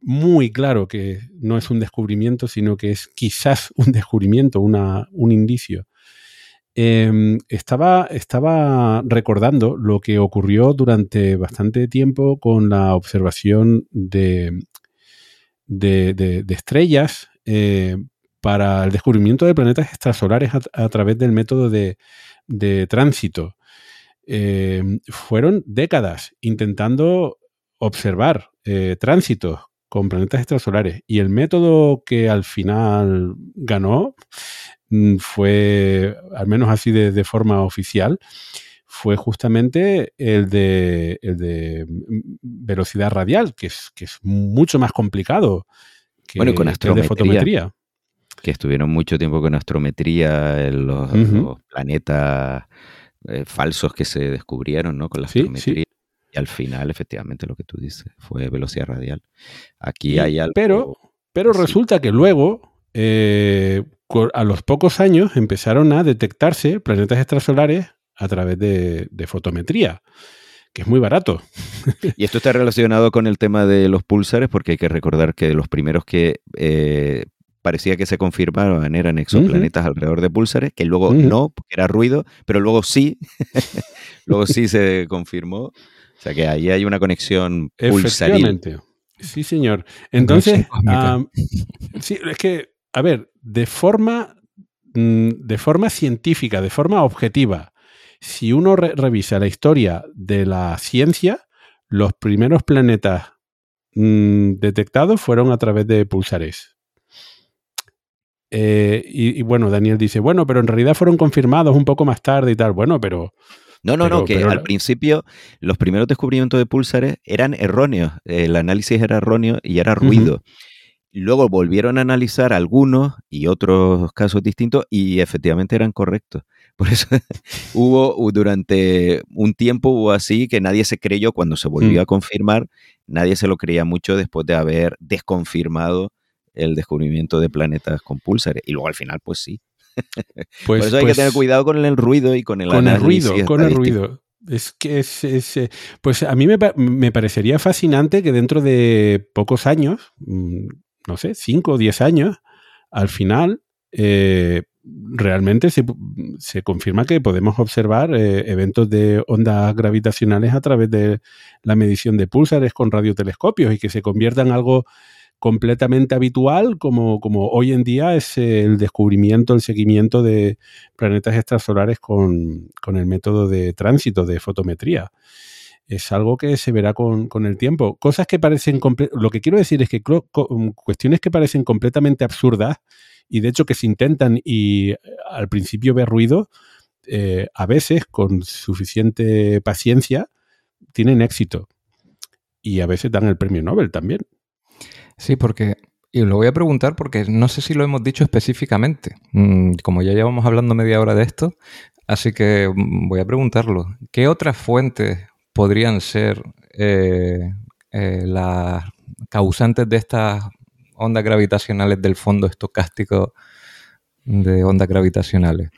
muy claro que no es un descubrimiento, sino que es quizás un descubrimiento, una, un indicio. Eh, estaba, recordando lo que ocurrió durante bastante tiempo con la observación de, estrellas eh, para el descubrimiento de planetas extrasolares a, través del método de, tránsito. Eh, fueron décadas intentando observar eh, tránsitos con planetas extrasolares y el método que al final ganó fue, al menos así de, de forma oficial, fue justamente el de, el de mm, velocidad radial, que es, que es mucho más complicado que, Bueno, con el de fotometría. que estuvieron mucho tiempo con astrometría, en los, planetas eh, falsos que se descubrieron, ¿no? Con la Sí, astrometría. Y al final, efectivamente, lo que tú dices, fue velocidad radial. Aquí hay algo... pero- Pero resulta que luego, eh, a los pocos años, empezaron a detectarse planetas extrasolares a través de, de fotometría, que es muy barato. Y esto está relacionado con el tema de los pulsares, porque hay que recordar que los primeros que eh, parecía que se confirmaban eran exoplanetas alrededor de pulsares, que luego no, porque era ruido, pero luego sí, luego sí se confirmó. O sea que ahí hay una conexión pulsaril. Efectivamente. Sí, señor. Entonces, sí, es que, a ver, de forma, mm, de forma científica, de forma objetiva, si uno re- revisa la historia de la ciencia, los primeros planetas mm, detectados fueron a través de pulsares. Eh, y, y bueno, Daniel dice, bueno, pero en realidad fueron confirmados un poco más tarde y tal. Bueno, pero No, no, Pero- no, que pero al principio los primeros descubrimientos de pulsares eran erróneos. El análisis era erróneo y era ruido. Luego volvieron a analizar algunos y otros casos distintos y efectivamente eran correctos. Por eso hubo durante un tiempo hubo así que nadie se creyó cuando se volvió Mm. a confirmar, nadie se lo creía mucho después de haber desconfirmado el descubrimiento de planetas con pulsares. Y luego al final, pues sí. pues, Por eso hay pues- que tener cuidado con el ruido y con el con el ruido, con el ruido. Es que es, es, eh, pues a mí me, me parecería fascinante que dentro de pocos años, mm, no sé, 5 o 10 años, al final eh, realmente se, se confirma que podemos observar eh, eventos de ondas gravitacionales a través de la medición de púlsares con radiotelescopios y que se convierta en algo completamente habitual como, como hoy en día es el descubrimiento, el seguimiento de planetas extrasolares con, con el método de tránsito de fotometría. Es algo que se verá con, con el tiempo. Cosas que parecen... Lo que quiero decir es que um, cuestiones que parecen completamente absurdas y de hecho que se intentan y eh, al principio ve ruido, eh, a veces con suficiente paciencia tienen éxito. Y a veces dan el premio Nobel también. Sí, porque, y lo voy a preguntar porque no sé si lo hemos dicho específicamente. Mm, Como ya llevamos hablando media hora de esto, así que mm, voy a preguntarlo. ¿Qué otras fuentes podrían ser eh, eh, las causantes de estas ondas gravitacionales del fondo estocástico de ondas gravitacionales?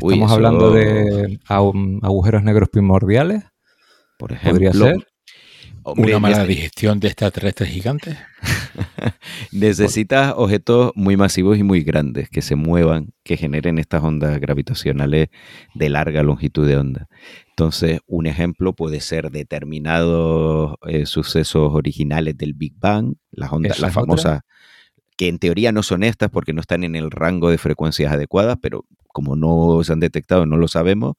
Uy, Estamos eso- hablando de agu- agujeros negros primordiales, Por ejemplo, podría ser. hombre, Una mala digestión de extraterrestres gigantes. necesitas objetos muy masivos y muy grandes que se muevan, que generen estas ondas gravitacionales de larga longitud de onda. Entonces, un ejemplo puede ser determinados eh, sucesos originales del Big Bang, las ondas, las famosas, que en teoría no son estas porque no están en el rango de frecuencias adecuadas, pero como no se han detectado, no lo sabemos,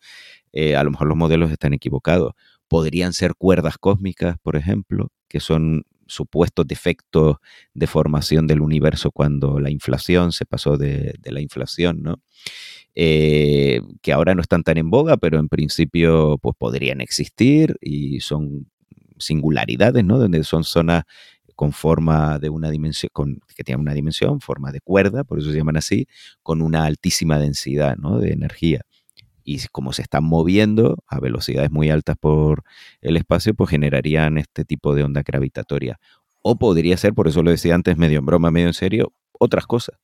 eh, a lo mejor los modelos están equivocados. Podrían ser cuerdas cósmicas, por ejemplo, que son supuestos defectos de formación del universo cuando la inflación se pasó de, la inflación, ¿no? Eh, que ahora no están tan en boga, pero en principio pues podrían existir y son singularidades, ¿no? Donde son zonas con forma de una dimensión, con, que tienen una dimensión, forma de cuerda, por eso se llaman así, con una altísima densidad ¿no? de energía. Y como se están moviendo a velocidades muy altas por el espacio, pues generarían este tipo de onda gravitatoria. O podría ser, por eso lo decía antes, medio en broma, medio en serio, otras cosas.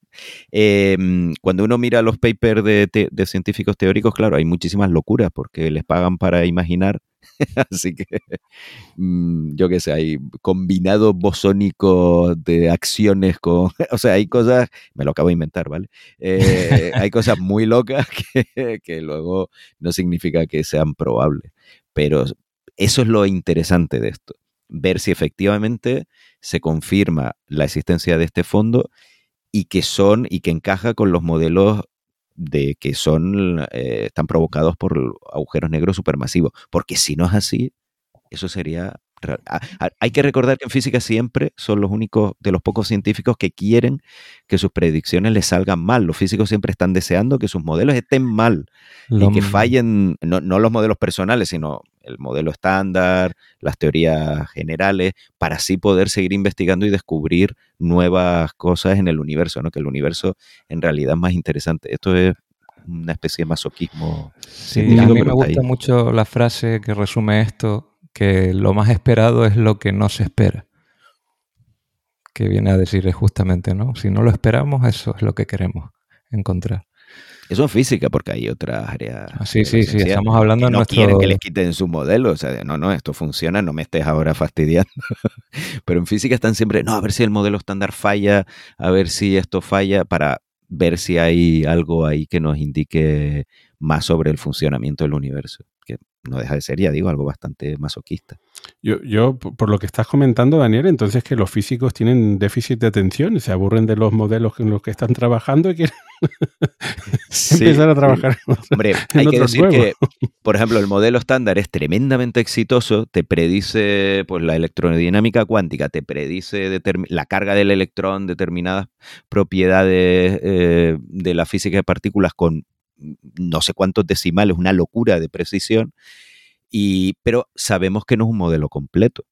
Eh, cuando uno mira los papers de, de científicos teóricos, claro, hay muchísimas locuras porque les pagan para imaginar. Así que, mm, yo qué sé, hay combinados bosónicos de acciones con... O sea, hay cosas, me lo acabo de inventar, ¿vale? Eh, hay cosas muy locas que, que luego no significa que sean probables. Pero eso es lo interesante de esto, ver si efectivamente se confirma la existencia de este fondo y que son y que encaja con los modelos de que son eh, están provocados por agujeros negros supermasivos. Porque si no es así, eso sería. ra- a- a- Hay que recordar que en física siempre son los únicos de los pocos científicos que quieren que sus predicciones les salgan mal. Los físicos siempre están deseando que sus modelos estén mal Lo- y que fallen, no, no los modelos personales, sino el modelo estándar, las teorías generales, para así poder seguir investigando y descubrir nuevas cosas en el universo, ¿no? Que el universo en realidad es más interesante. Esto es una especie de masoquismo. Sí, a mí me gusta ahí. mucho la frase que resume esto, que lo más esperado es lo que no se espera. Que viene a decir justamente, ¿no? Si no lo esperamos, eso es lo que queremos encontrar. Eso es física, porque hay otras áreas. Ah, sí, de sí, sí, estamos hablando en no nuestro- quieren que les quiten su modelo. O sea, de, no, no, esto funciona, no me estés ahora fastidiando. Pero en física están siempre, no, a ver si el modelo estándar falla, a ver si esto falla, para ver si hay algo ahí que nos indique más sobre el funcionamiento del universo. Que no deja de ser, ya digo, algo bastante masoquista. Yo, yo, por lo que estás comentando, Daniel, entonces que los físicos tienen déficit de atención, se aburren de los modelos en los que están trabajando y quieren empezar a trabajar. en Hombre, en hay que decir nuevos. que, por ejemplo, el modelo estándar es tremendamente exitoso, te predice pues, la electrodinámica cuántica, te predice la carga del electrón, determinadas propiedades eh, de la física de partículas con no sé cuántos decimales, una locura de precisión, y, pero sabemos que no es un modelo completo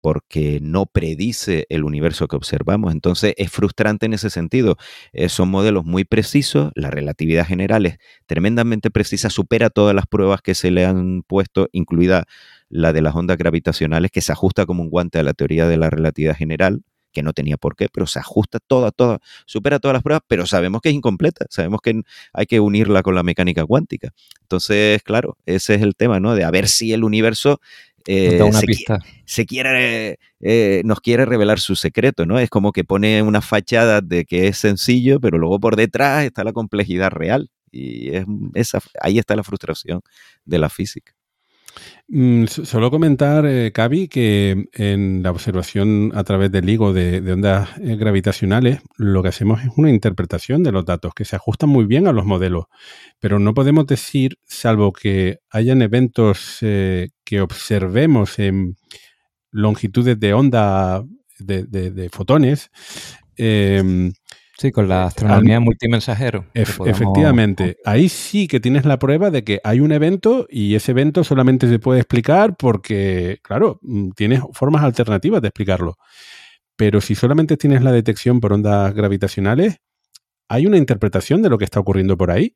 porque no predice el universo que observamos. Entonces es frustrante en ese sentido. Eh, son modelos muy precisos, la relatividad general es tremendamente precisa, supera todas las pruebas que se le han puesto, incluida la de las ondas gravitacionales, que se ajusta como un guante a la teoría de la relatividad general, que no tenía por qué, pero se ajusta toda, toda, supera todas las pruebas, pero sabemos que es incompleta, sabemos que hay que unirla con la mecánica cuántica. Entonces, claro, ese es el tema, ¿no? De a ver si el universo eh, Da una se, qui- pista. se quiere, eh, nos quiere revelar su secreto, ¿no? Es como que pone una fachada de que es sencillo, pero luego por detrás está la complejidad real. Y es esa, ahí está la frustración de la física. Mm, so- Solo comentar, eh, Cavi, que en la observación a través del LIGO de, de ondas eh, gravitacionales, lo que hacemos es una interpretación de los datos que se ajustan muy bien a los modelos. Pero no podemos decir, salvo que hayan eventos eh, que observemos en longitudes de onda de, de- de fotones, em, Sí, con la astronomía multimensajero. que Ef- podamos- efectivamente, ahí sí que tienes la prueba de que hay un evento y ese evento solamente se puede explicar porque, claro, mm, tienes formas alternativas de explicarlo. Pero si solamente tienes la detección por ondas gravitacionales, hay una interpretación de lo que está ocurriendo por ahí.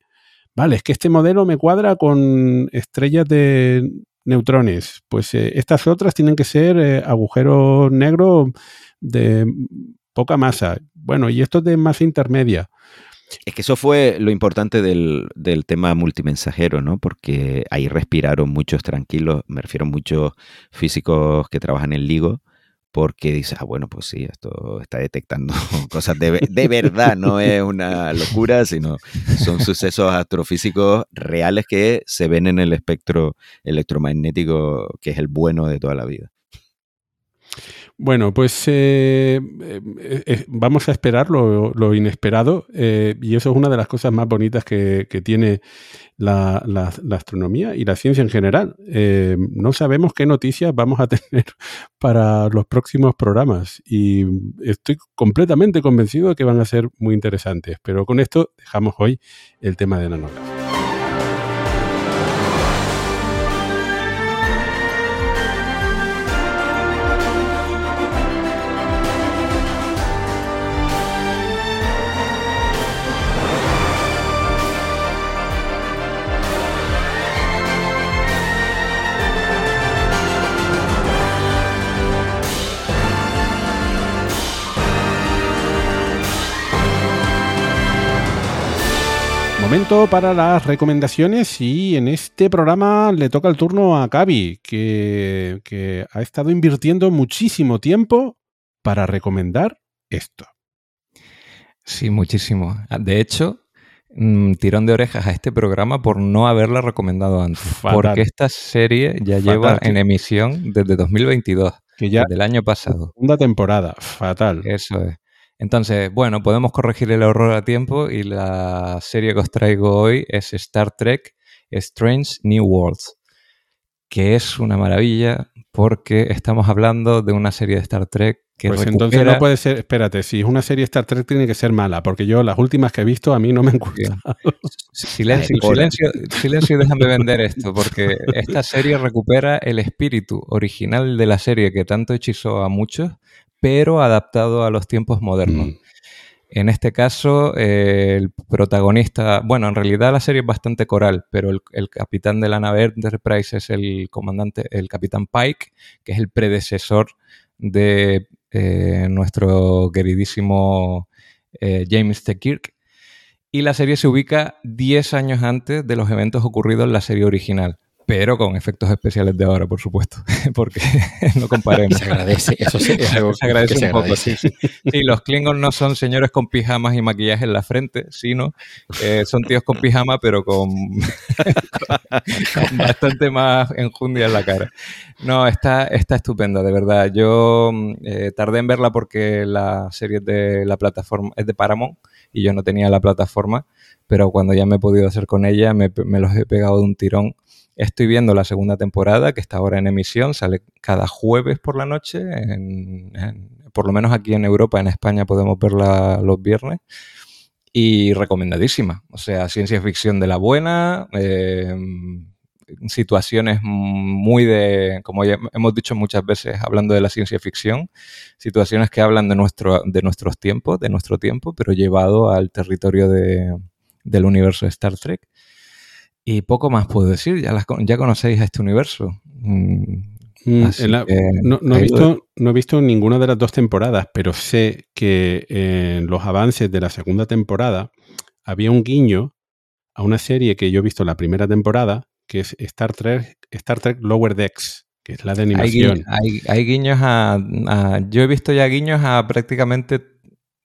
Vale, es que este modelo me cuadra con estrellas de neutrones. Pues eh, estas otras tienen que ser eh, agujeros negros de poca masa. Bueno, y estos de masa intermedia. Es que eso fue lo importante del, del tema multimensajero, ¿no? Porque ahí respiraron muchos tranquilos, me refiero a muchos físicos que trabajan en LIGO, porque dices, ah, bueno, pues sí, esto está detectando cosas de, de verdad, no es una locura, sino son sucesos astrofísicos reales que se ven en el espectro electromagnético, que es el bueno de toda la vida. Bueno, pues eh, eh, eh, vamos a esperar lo, inesperado y eso es una de las cosas más bonitas que, tiene la, astronomía y la ciencia en general. No sabemos qué noticias vamos a tener para los próximos programas y estoy completamente convencido de que van a ser muy interesantes, pero con esto dejamos hoy el tema de nanografía. Momento para las recomendaciones y en este programa le toca el turno a Cavi, que, que ha estado invirtiendo muchísimo tiempo para recomendar esto. Sí, muchísimo. De hecho, mm, tirón de orejas a este programa por no haberla recomendado antes. Fatal. Porque esta serie ya Fatal, lleva en emisión desde 2022, Que ya desde el año pasado. segunda temporada, fatal. Eso es. Entonces, bueno, podemos corregir el error a tiempo y la serie que os traigo hoy es Star Trek Strange New Worlds, que es una maravilla porque estamos hablando de una serie de Star Trek que Pues entonces no puede ser, espérate, si es una serie Star Trek tiene que ser mala, porque yo las últimas que he visto a mí no me han gustado. Silencio, silencio, silencio y déjame vender esto, porque esta serie recupera el espíritu original de la serie que tanto hechizó a muchos, pero adaptado a los tiempos modernos. Mm. En este caso, eh, el protagonista, bueno, en realidad la serie es bastante coral, pero el, el capitán de la nave Enterprise es el comandante, el capitán Pike, que es el predecesor de eh, nuestro queridísimo eh, James T. Kirk. Y la serie se ubica 10 años antes de los eventos ocurridos en la serie original, pero con efectos especiales de ahora, por supuesto, porque no comparemos. Se agradece, eso sí, es algo Se agradece que se un poco, sí, sí. Sí, los Klingons no son señores con pijamas y maquillaje en la frente, sino eh, son tíos con pijama, pero con, con bastante más enjundia en la cara. No, está, está estupenda, de verdad. Yo mm, eh, tardé en verla porque la serie es de la plataforma, es de Paramount y yo no tenía la plataforma, pero cuando ya me he podido hacer con ella, me, me los he pegado de un tirón. Estoy viendo la segunda temporada, que está ahora en emisión, sale cada jueves por la noche, por lo menos aquí en Europa, en España podemos verla los viernes, y recomendadísima. O sea, ciencia ficción de la buena, eh, situaciones muy de, como hemos dicho muchas veces, hablando de la ciencia ficción, situaciones que hablan de, nuestro, de nuestros tiempos, de nuestro tiempo, pero llevado al territorio de- del universo de Star Trek. Y poco más puedo decir, ya, las ya conocéis a este universo. Mm, Mm, la- no, no he visto, no he visto ninguna de las dos temporadas, pero sé que en los avances de la segunda temporada había un guiño a una serie que yo he visto en la primera temporada, que es Star Trek, Star Trek Lower Decks, que es la de animación. hay- hay guiños a, a- Yo he visto ya guiños a prácticamente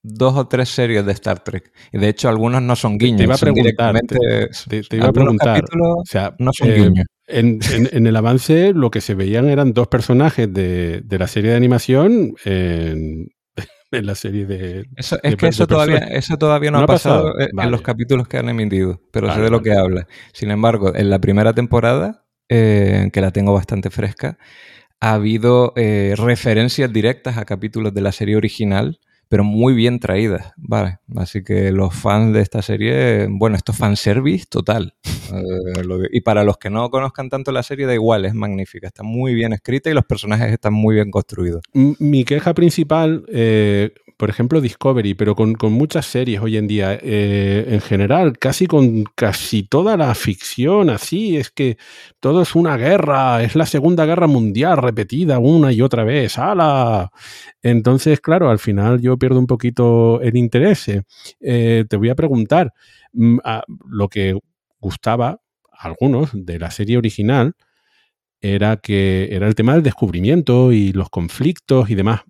dos o tres series de Star Trek. Y de hecho, algunos no son guiños. te iba a preguntar, Te, te iba a preguntar, o sea, no son eh, guiños. en, en- en el avance lo que se veían eran dos personajes de, de la serie de animación en, en la serie de... Eso, de es que eso de todavía, eso todavía no, ¿No ha pasado, pasado? en- los capítulos que han emitido, pero sé Vale, de lo vale. que habla. Sin embargo, en la primera temporada, eh, que la tengo bastante fresca, ha habido eh, referencias directas a capítulos de la serie original, pero muy bien traídas, ¿vale? Así que los fans de esta serie, bueno, esto es fanservice total. Eh, y para los que no conozcan tanto la serie, da igual, es magnífica, está muy bien escrita y los personajes están muy bien construidos. Mi queja principal, eh, por ejemplo, Discovery, pero con, con muchas series hoy en día, eh, en general, casi con casi toda la ficción, así, es que todo es una guerra, es la Segunda Guerra Mundial repetida una y otra vez, ¡hala! Entonces, claro, al final yo pierdo un poquito el interés. eh. Eh, te voy a preguntar, mm, lo que gustaba a algunos de la serie original era que era el tema del descubrimiento y los conflictos y demás.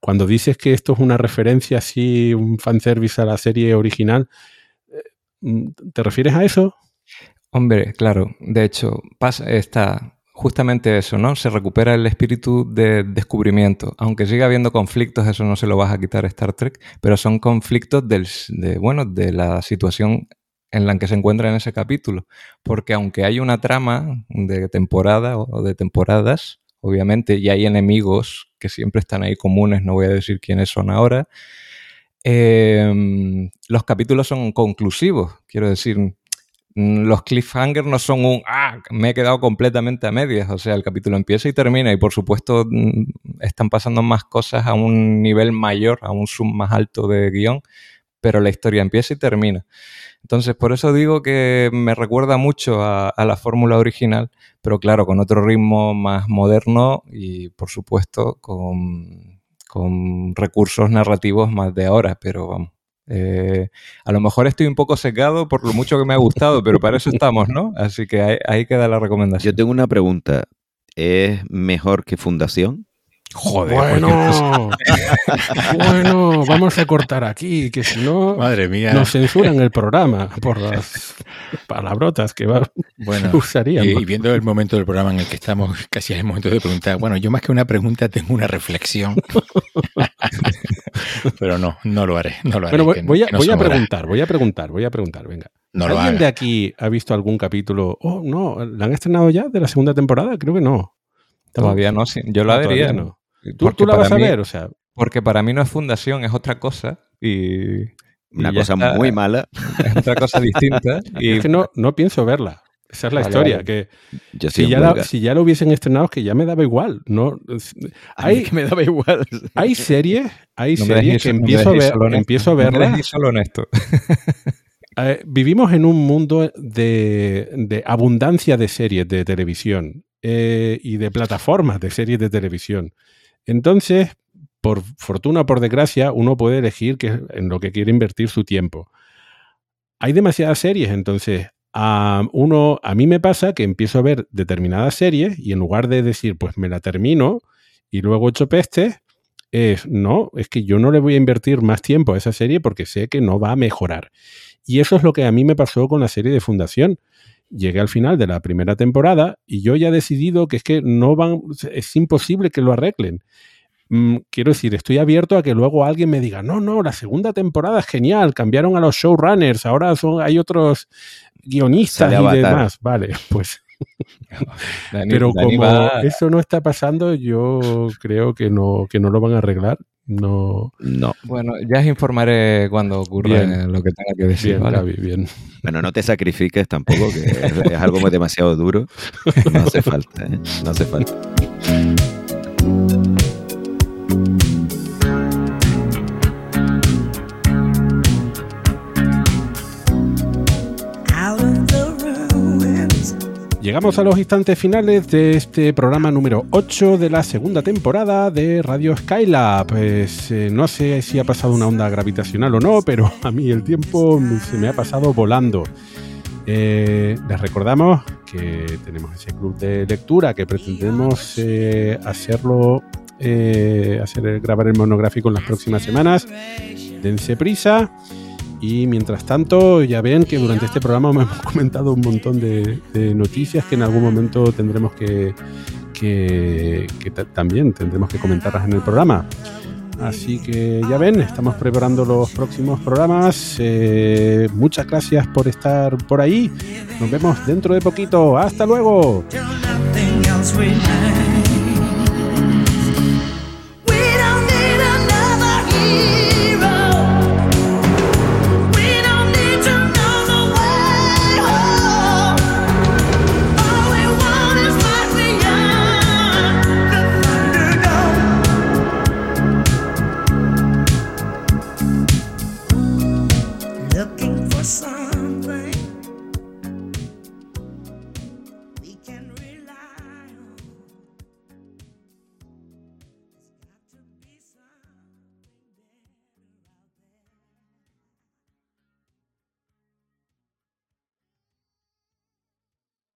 Cuando dices que esto es una referencia así, un fanservice a la serie original, eh, ¿te refieres a eso? Hombre, claro, de hecho, pasa, está justamente eso, ¿no? Se recupera el espíritu de descubrimiento. Aunque siga habiendo conflictos, eso no se lo vas a quitar a Star Trek, pero son conflictos del, de, bueno, de la situación en la que se encuentra en ese capítulo. Porque aunque hay una trama de temporada o de temporadas, obviamente, y hay enemigos que siempre están ahí comunes, no voy a decir quiénes son ahora, eh, los capítulos son conclusivos, quiero decir, los cliffhangers no son un, ah, me he quedado completamente a medias, o sea, el capítulo empieza y termina y por supuesto mm, están pasando más cosas a un nivel mayor, a un sub más alto de guion, pero la historia empieza y termina. Entonces, por eso digo que me recuerda mucho a, a la fórmula original, pero claro, con otro ritmo más moderno y, por supuesto, con, con recursos narrativos más de ahora, pero vamos. Eh, a lo mejor estoy un poco secado por lo mucho que me ha gustado, pero para eso estamos, ¿no? Así que ahí, ahí queda la recomendación. Yo tengo una pregunta. ¿Es mejor que Fundación? Joder, Bueno, bueno, vamos a cortar aquí, que si no madre mía. nos censuran el programa por las palabrotas que va, Bueno, usaríamos. y, y viendo el momento del programa en el que estamos, casi es el momento de preguntar. Bueno, yo más que una pregunta tengo una reflexión. Pero no, no lo haré. No lo haré Bueno, voy, que- voy a, que no voy a son horas. preguntar, voy a preguntar, voy a preguntar, venga. No ¿Alguien de aquí ha visto algún capítulo? Oh, no, ¿la han estrenado ya de la segunda temporada? Creo que no. Todavía no, sí, yo la No, todavía vería. no. ¿Tú, Porque tú la para vas a mí- ver? O sea, Porque para mí no es fundación, es otra cosa. Y, Una cosa está, muy mala. Es otra cosa distinta. Y es que no, no pienso verla. Esa es la Vale, historia. vale. Que Yo si ya, la, si ya lo hubiesen estrenado, es que ya me daba igual. No, hay, que me daba igual. hay series, hay no series que no empiezo a ver, empiezo a No verlas. dejéis solo en esto. Eh, vivimos en un mundo de, de abundancia de series de televisión eh, y de plataformas de series de televisión. Entonces, por fortuna o por desgracia, uno puede elegir en lo que quiere invertir su tiempo. Hay demasiadas series, entonces a uno, a mí me pasa que empiezo a ver determinadas series y en lugar de decir, pues me la termino y luego echo pestes, es, no, es que yo no le voy a invertir más tiempo a esa serie porque sé que no va a mejorar. Y eso es lo que a mí me pasó con la serie de Fundación. Llegué al final de la primera temporada y yo ya he decidido que es que no van, es imposible que lo arreglen. Mm, quiero decir, estoy abierto a que luego alguien me diga, no, no, la segunda temporada es genial, cambiaron a los showrunners, ahora son, hay otros guionistas y Avatar. demás. Vale, pues, Dani- pero como eso no está pasando, yo creo que no, que no lo van a arreglar. No, No. Bueno, ya os informaré cuando ocurra Bien. lo que tenga que decir. bien, ¿vale? Gaby, bien. Bueno, no te sacrifiques tampoco, que es, es algo muy demasiado duro. No hace falta, ¿eh? No hace falta. Llegamos a los instantes finales de este programa número 8 de la segunda temporada de Radio Skylab. Pues eh, no sé si ha pasado una onda gravitacional o no, pero a mí el tiempo se me ha pasado volando. Eh, les recordamos que tenemos ese club de lectura que pretendemos eh, hacerlo, eh, hacer grabar el monográfico en las próximas semanas. Dense prisa. Y mientras tanto, ya ven que durante este programa hemos comentado un montón de, noticias que en algún momento tendremos que también tendremos que comentarlas en el programa. Así que ya ven, estamos preparando los próximos programas. Eh, muchas gracias por estar por ahí. Nos vemos dentro de poquito. Hasta luego.